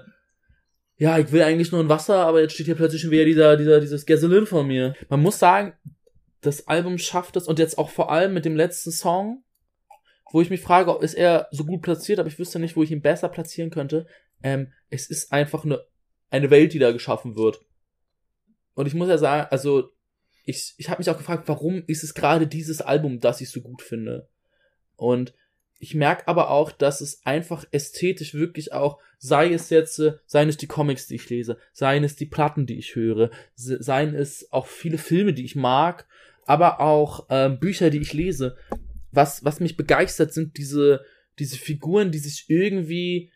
ja, ich will eigentlich nur ein Wasser, aber jetzt steht hier plötzlich schon wieder dieser, dieser, dieses Gasolin vor mir. Man muss sagen, das Album schafft es und jetzt auch vor allem mit dem letzten Song, wo ich mich frage, ob ist er so gut platziert, aber ich wüsste nicht, wo ich ihn besser platzieren könnte. Ähm, es ist einfach eine, eine Welt, die da geschaffen wird. Und ich muss ja sagen, also ich, ich habe mich auch gefragt, warum ist es gerade dieses Album, das ich so gut finde? Und ich merke aber auch, dass es einfach ästhetisch wirklich auch, sei es jetzt, äh, seien es die Comics, die ich lese, seien es die Platten, die ich höre, se- seien es auch viele Filme, die ich mag, aber auch ähm, Bücher, die ich lese. Was, was mich begeistert, sind diese, diese Figuren, die sich irgendwie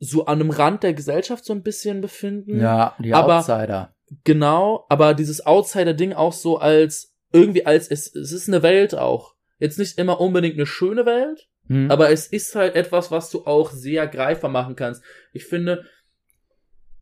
so an einem Rand der Gesellschaft so ein bisschen befinden. Ja, die Aber- Outsider. Genau, aber dieses Outsider-Ding auch so als, irgendwie als, es, es ist eine Welt auch. Jetzt nicht immer unbedingt eine schöne Welt, Hm. aber es ist halt etwas, was du auch sehr greifbar machen kannst. Ich finde,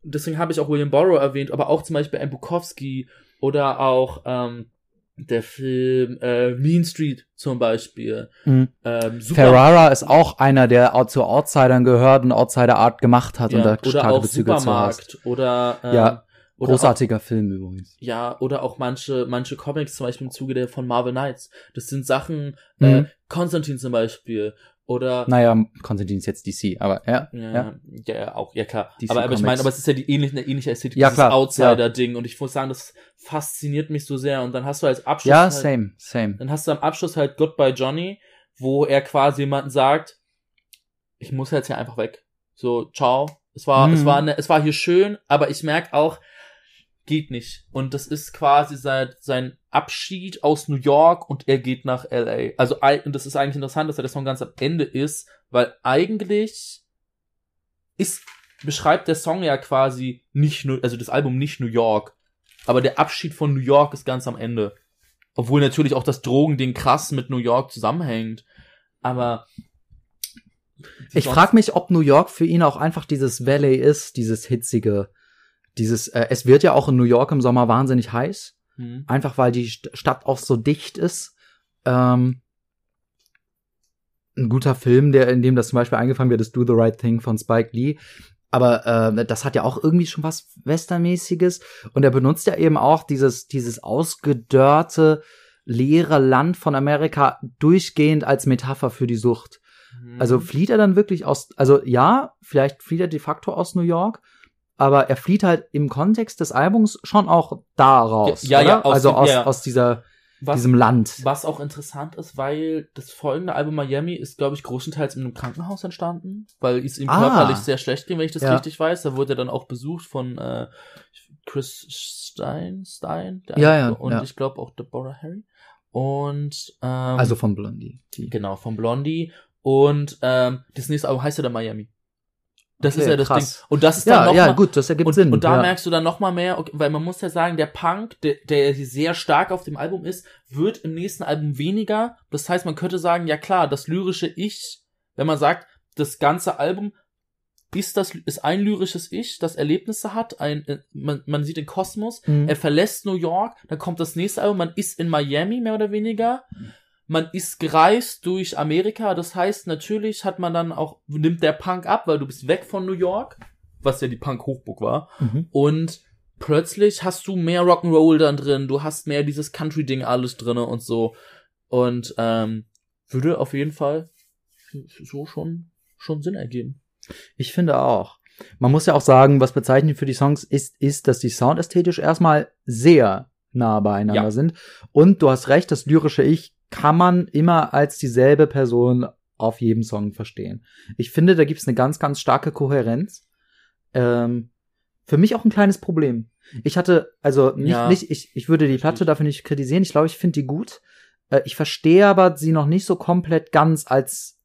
deswegen habe ich auch William Borrow erwähnt, aber auch zum Beispiel ein Bukowski oder auch ähm, der Film äh, Mean Street zum Beispiel. Mhm. Ähm, Ferrara ist auch einer, der auch zu Outsidern gehört und Outsider-Art gemacht hat und ja, da oder starke auch Bezüge zu hast. Supermarkt oder ähm, Ja, oder Großartiger Film übrigens. Ja, oder auch manche, manche Comics, zum Beispiel im Zuge der von Marvel Knights. Das sind Sachen, äh, Mhm. Konstantin zum Beispiel. Oder Naja, Konstantin ist jetzt DC, aber ja. ja, ja. ja, auch, ja klar. DC aber, aber ich meine, aber es ist ja die ähnliche, eine ähnliche Ästhetik, Ja, dieses Outsider-Ding. Und ich muss sagen, das fasziniert mich so sehr. Und dann hast du als Abschluss Ja, halt, same, same. dann hast du am Abschluss halt Goodbye Johnny, wo er quasi jemanden sagt, ich muss jetzt hier einfach weg. So, ciao. Es war, Mhm. es war, ne, es war hier schön, aber ich merke auch, geht nicht. Und das ist quasi sein, sein Abschied aus New York und er geht nach LA. Also, und das ist eigentlich interessant, dass er das Song ganz am Ende ist, weil eigentlich ist, beschreibt der Song ja quasi nicht nur, also das Album nicht New York. Aber der Abschied von New York ist ganz am Ende. Obwohl natürlich auch das Drogending krass mit New York zusammenhängt. Aber. Ich frage mich, ob New York für ihn auch einfach dieses Valley ist, dieses hitzige, dieses, äh, es wird ja auch in New York im Sommer wahnsinnig heiß, Hm. einfach weil die St Stadt auch so dicht ist. Ähm, ein guter Film, der, in dem das zum Beispiel eingefangen wird, ist Do the Right Thing von Spike Lee. Aber äh, das hat ja auch irgendwie schon was Westernmäßiges. Und er benutzt ja eben auch dieses, dieses ausgedörrte, leere Land von Amerika durchgehend als Metapher für die Sucht. Hm. Also flieht er dann wirklich aus, also ja, vielleicht flieht er de facto aus New York, aber er flieht halt im Kontext des Albums schon auch da raus. Ja, ja, ja, aus also dem- aus, ja. aus dieser, was, diesem Land. was auch interessant ist, weil das folgende Album Miami ist, glaube ich, größtenteils in einem Krankenhaus entstanden, weil es ihm Ah. körperlich sehr schlecht ging, wenn ich das Ja. richtig weiß. Da wurde er dann auch besucht von äh, Chris Stein, Stein der Ja, ja, und ich glaube auch Deborah Harry. Und ähm, Also von Blondie. Die. Genau, von Blondie. Und ähm, das nächste Album heißt ja dann Miami. Das Okay, ist ja das krass. Ding. Und das ist dann Ja, noch ja, mal, gut, das ergibt und, Sinn. und da ja. merkst du dann noch mal mehr, okay, weil man muss ja sagen, der Punk, der, der sehr stark auf dem Album ist, wird im nächsten Album weniger. Das heißt, man könnte sagen, ja klar, das lyrische Ich, wenn man sagt, das ganze Album ist das ist ein lyrisches Ich, das Erlebnisse hat, ein äh, man, man sieht den Kosmos, Mhm. er verlässt New York, dann kommt das nächste Album, man ist in Miami mehr oder weniger. Man ist gereist durch Amerika, das heißt, natürlich hat man dann auch, nimmt der Punk ab, weil du bist weg von New York, was ja die Punk-Hochburg war. Mhm. Und plötzlich hast du mehr Rock'n'Roll dann drin, du hast mehr dieses Country-Ding alles drinne und so. Und ähm, würde auf jeden Fall so schon, schon Sinn ergeben. Ich finde auch. Man muss ja auch sagen, was bezeichnend für die Songs ist, ist, dass die soundästhetisch erstmal sehr nah beieinander Ja. sind. Und du hast recht, das lyrische Ich kann man immer als dieselbe Person auf jedem Song verstehen. Ich finde, da gibt es eine ganz, ganz starke Kohärenz. Ähm, für mich auch ein kleines Problem. Ich hatte, also nicht, Ja. nicht ich, ich würde die Platte dafür nicht kritisieren. Ich glaube, ich finde die gut. Äh, ich verstehe aber sie noch nicht so komplett ganz als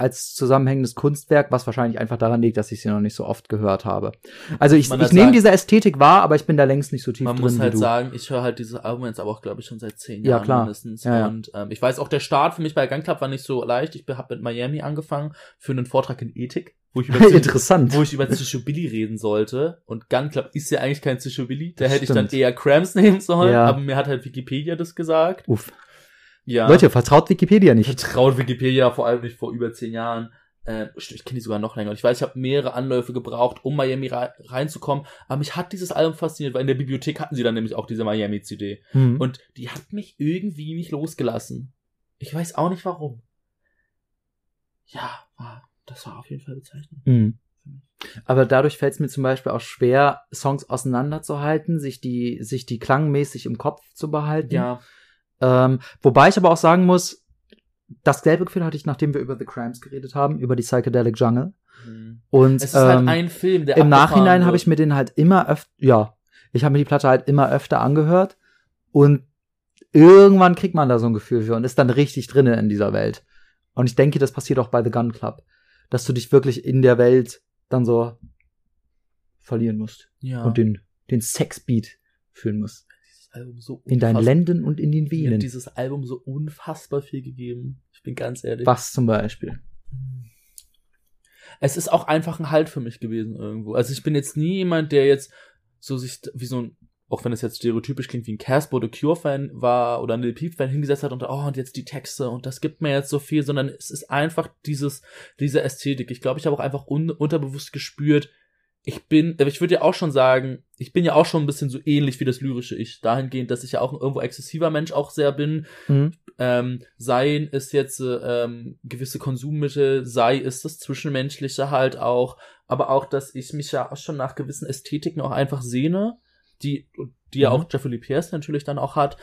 als zusammenhängendes Kunstwerk, was wahrscheinlich einfach daran liegt, dass ich sie noch nicht so oft gehört habe. Also ich, Man ich hat nehme diese Ästhetik wahr, aber ich bin da längst nicht so tief Man drin muss wie halt sagen, ich höre halt dieses Album jetzt aber auch, glaube ich, schon seit zehn Ja, Jahren klar. mindestens. Ja, ja. Und ähm, ich weiß auch, der Start für mich bei Gun Club war nicht so leicht. Ich habe mit Miami angefangen für einen Vortrag in Ethik, wo ich über Interessant. wo ich über Psychobilly reden sollte. Und Gun Club ist ja eigentlich kein Psychobilly. Da hätte ich dann Stimmt. eher Cramps nehmen sollen, Ja. aber mir hat halt Wikipedia das gesagt. Uff. Ja. Leute, vertraut Wikipedia ich nicht. vertraut Wikipedia vor allem nicht vor über zehn Jahren. Äh, ich kenne die sogar noch länger. Und ich weiß, ich habe mehrere Anläufe gebraucht, um Miami rei- reinzukommen. Aber mich hat dieses Album fasziniert, weil in der Bibliothek hatten sie dann nämlich auch diese Miami-CD. Hm. Und die hat mich irgendwie nicht losgelassen. Ich weiß auch nicht warum. Ja, das war auf jeden Fall bezeichnend. Mhm. Aber dadurch fällt es mir zum Beispiel auch schwer, Songs auseinanderzuhalten, sich die, sich die klangmäßig im Kopf zu behalten. Ja, Ähm, wobei ich aber auch sagen muss, das gelbe Gefühl hatte ich, nachdem wir über The Cramps geredet haben, über die Psychedelic Jungle. hm. Und es ist halt ähm, ein Film, der im Nachhinein habe ich mir den halt immer öfter, ja, ich habe mir die Platte halt immer öfter angehört und irgendwann kriegt man da so ein Gefühl für und ist dann richtig drinne in dieser Welt. Und ich denke, das passiert auch bei The Gun Club, dass du dich wirklich in der Welt dann so verlieren musst ja, und den, den Sexbeat fühlen musst. Album so In deinen Lenden und in den Mir hat Venen. dieses Album so unfassbar viel gegeben. Ich bin ganz ehrlich. Was zum Beispiel. Es ist auch einfach ein Halt für mich gewesen irgendwo. Also ich bin jetzt nie jemand, der jetzt so sich wie so ein, auch wenn es jetzt stereotypisch klingt, wie ein Casper The Cure-Fan war oder ein Lil Peep-Fan hingesetzt hat und oh, und jetzt die Texte und das gibt mir jetzt so viel, sondern es ist einfach dieses, diese Ästhetik. Ich glaube, ich habe auch einfach un unterbewusst gespürt, ich bin, aber ich würde ja auch schon sagen, ich bin ja auch schon ein bisschen so ähnlich wie das lyrische Ich, dahingehend, dass ich ja auch ein irgendwo exzessiver Mensch auch sehr bin, Mhm. ähm, seien es jetzt äh, ähm, gewisse Konsummittel, sei es das Zwischenmenschliche halt auch, aber auch, dass ich mich ja auch schon nach gewissen Ästhetiken auch einfach sehne, die, die ja Mhm. auch Jeffrey Pierce natürlich dann auch hat,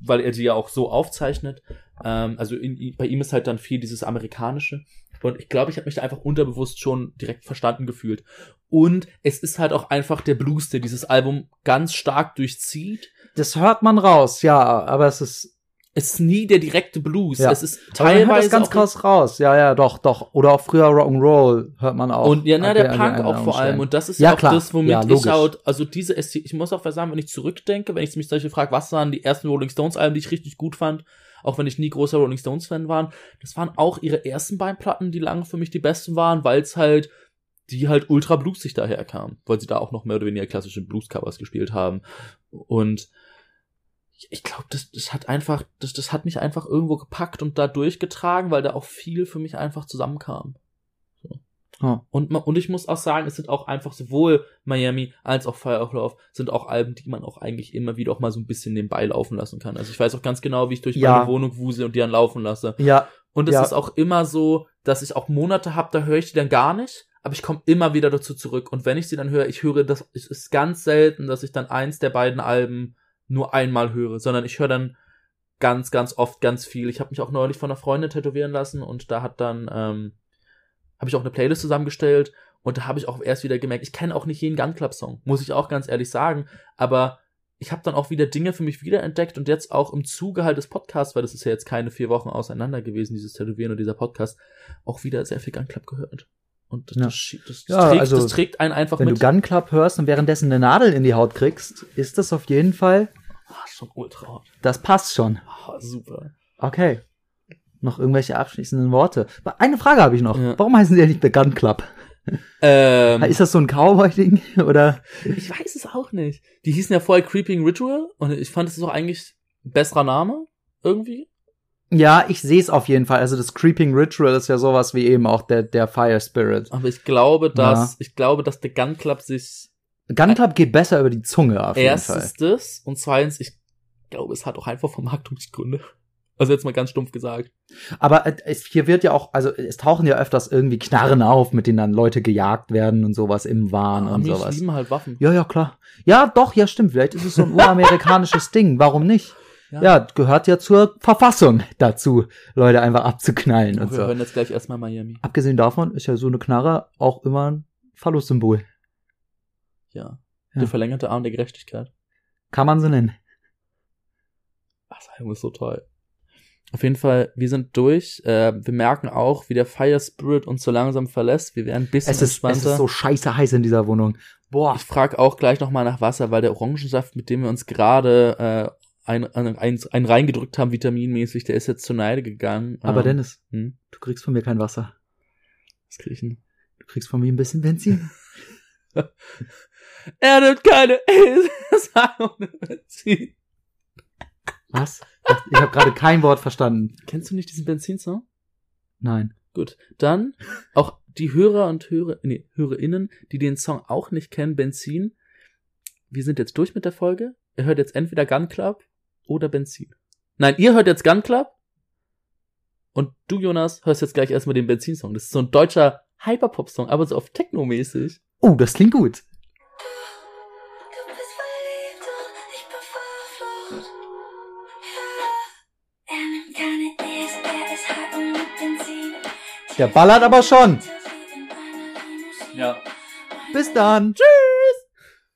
weil er die ja auch so aufzeichnet. Ähm, also in, bei ihm ist halt dann viel dieses Amerikanische. Und ich glaube, ich habe mich da einfach unterbewusst schon direkt verstanden gefühlt. Und es ist halt auch einfach der Blues, der dieses Album ganz stark durchzieht. Das hört man raus, ja, aber es ist Es ist nie der direkte Blues. Ja. Es ist Aber man hört teilweise das ganz krass raus. Ja, ja, doch, doch. Oder auch früher Rock'n'Roll hört man auch. Und ja, na, der an Punk auch vor allem. Und das ist Ja, auch klar. das, womit Ja, ich halt, also diese ich muss auch sagen, wenn ich zurückdenke, wenn ich mich solche frage, was waren die ersten Rolling Stones Alben, die ich richtig gut fand, auch wenn ich nie großer Rolling Stones Fan war, das waren auch ihre ersten beiden Platten, die lange für mich die besten waren, weil es halt, die halt ultra bluesig daherkamen, weil sie da auch noch mehr oder weniger klassische Blues-Covers gespielt haben. Und ich, ich glaube, das, das hat einfach, das, das hat mich einfach irgendwo gepackt und da durchgetragen, weil da auch viel für mich einfach zusammenkam. Ja. Und, und ich muss auch sagen, es sind auch einfach sowohl Miami als auch Fire of Love sind auch Alben, die man auch eigentlich immer wieder auch mal so ein bisschen nebenbei laufen lassen kann. Also ich weiß auch ganz genau, wie ich durch Ja. meine Wohnung wusel und die dann laufen lasse. Ja, Und es Ja. ist auch immer so, dass ich auch Monate habe, da höre ich die dann gar nicht, aber ich komme immer wieder dazu zurück. Und wenn ich sie dann höre, ich höre das, es ist ganz selten, dass ich dann eins der beiden Alben nur einmal höre, sondern ich höre dann ganz, ganz oft ganz viel. Ich habe mich auch neulich von einer Freundin tätowieren lassen und da hat dann, ähm, habe ich auch eine Playlist zusammengestellt und da habe ich auch erst wieder gemerkt, ich kenne auch nicht jeden Gun Club Song, muss ich auch ganz ehrlich sagen, aber ich habe dann auch wieder Dinge für mich wiederentdeckt und jetzt auch im Zuge halt des Podcasts, weil das ist ja jetzt keine vier Wochen auseinander gewesen, dieses Tätowieren und dieser Podcast, auch wieder sehr viel Gun Club gehört. Und das, Ja. das, das, Ja, trägt, also, das trägt einen einfach wenn mit. du Gun Club hörst und währenddessen eine Nadel in die Haut kriegst, ist das auf jeden Fall, Ah, schon ultra hot. das passt schon. Ah, super. Okay. Noch irgendwelche abschließenden Worte. Eine Frage habe ich noch. Ja. Warum heißen die ja nicht The Gun Club? Ähm, Ist das so ein Cowboy-Ding? Oder? ich weiß es auch nicht. Die hießen ja vorher Creeping Ritual und ich fand es auch eigentlich ein besserer Name irgendwie. Ja, ich sehe es auf jeden Fall. Also das Creeping Ritual ist ja sowas wie eben auch der, der Fire Spirit. Aber ich glaube, dass ich glaube, dass der Gun Club sich Gun Club geht besser über die Zunge auf jeden Fall. erstens das und zweitens, ich glaube, es hat auch einfach Vermarktungsgründe. Also jetzt mal ganz stumpf gesagt. Aber äh, es, hier wird ja auch, also es tauchen ja öfters irgendwie Knarren auf, mit denen dann Leute gejagt werden und sowas im Wahn und Amis sowas. lieben halt Waffen. Ja, ja, klar. Ja, doch, ja, stimmt. Vielleicht ist es so ein uramerikanisches Ding. Warum nicht? Ja, gehört ja zur Verfassung dazu, Leute einfach abzuknallen Wir und so. hören jetzt gleich erstmal Miami. Abgesehen davon ist ja so eine Knarre auch immer ein Phallus-Symbol. Ja. Ja. Der verlängerte Arm der Gerechtigkeit. Kann man so nennen. Das Album ist so toll. Auf jeden Fall, wir sind durch. Äh, wir merken auch, wie der Fire Spirit uns so langsam verlässt. Wir werden ein bisschen Es ist, es entspannter. ist so scheiße heiß in dieser Wohnung. Boah. ich frage auch gleich nochmal nach Wasser, weil der Orangensaft, mit dem wir uns gerade äh, ein, ein, ein, ein reingedrückt haben, vitaminmäßig, der ist jetzt zur Neide gegangen. Aber Ähm, Dennis, Hm, du kriegst von mir kein Wasser. was krieg ich denn? Du kriegst von mir ein bisschen Benzin. Er nimmt keine Benzin. Was? Ich habe gerade kein Wort verstanden. Kennst du nicht diesen Benzinsong? Nein. Gut, dann auch die Hörer und Hörer, nee, HörerInnen, die den Song auch nicht kennen, Benzin. Wir sind jetzt durch mit der Folge. Ihr hört jetzt entweder Gun Club oder Benzin. Nein, ihr hört jetzt Gun Club und du, Jonas, hörst jetzt gleich erstmal den Benzin-Song. Das ist so ein deutscher Hyperpop-Song, aber so auf Techno-mäßig. Oh, das klingt gut. Der ballert aber schon. Ja. Bis dann. Tschüss.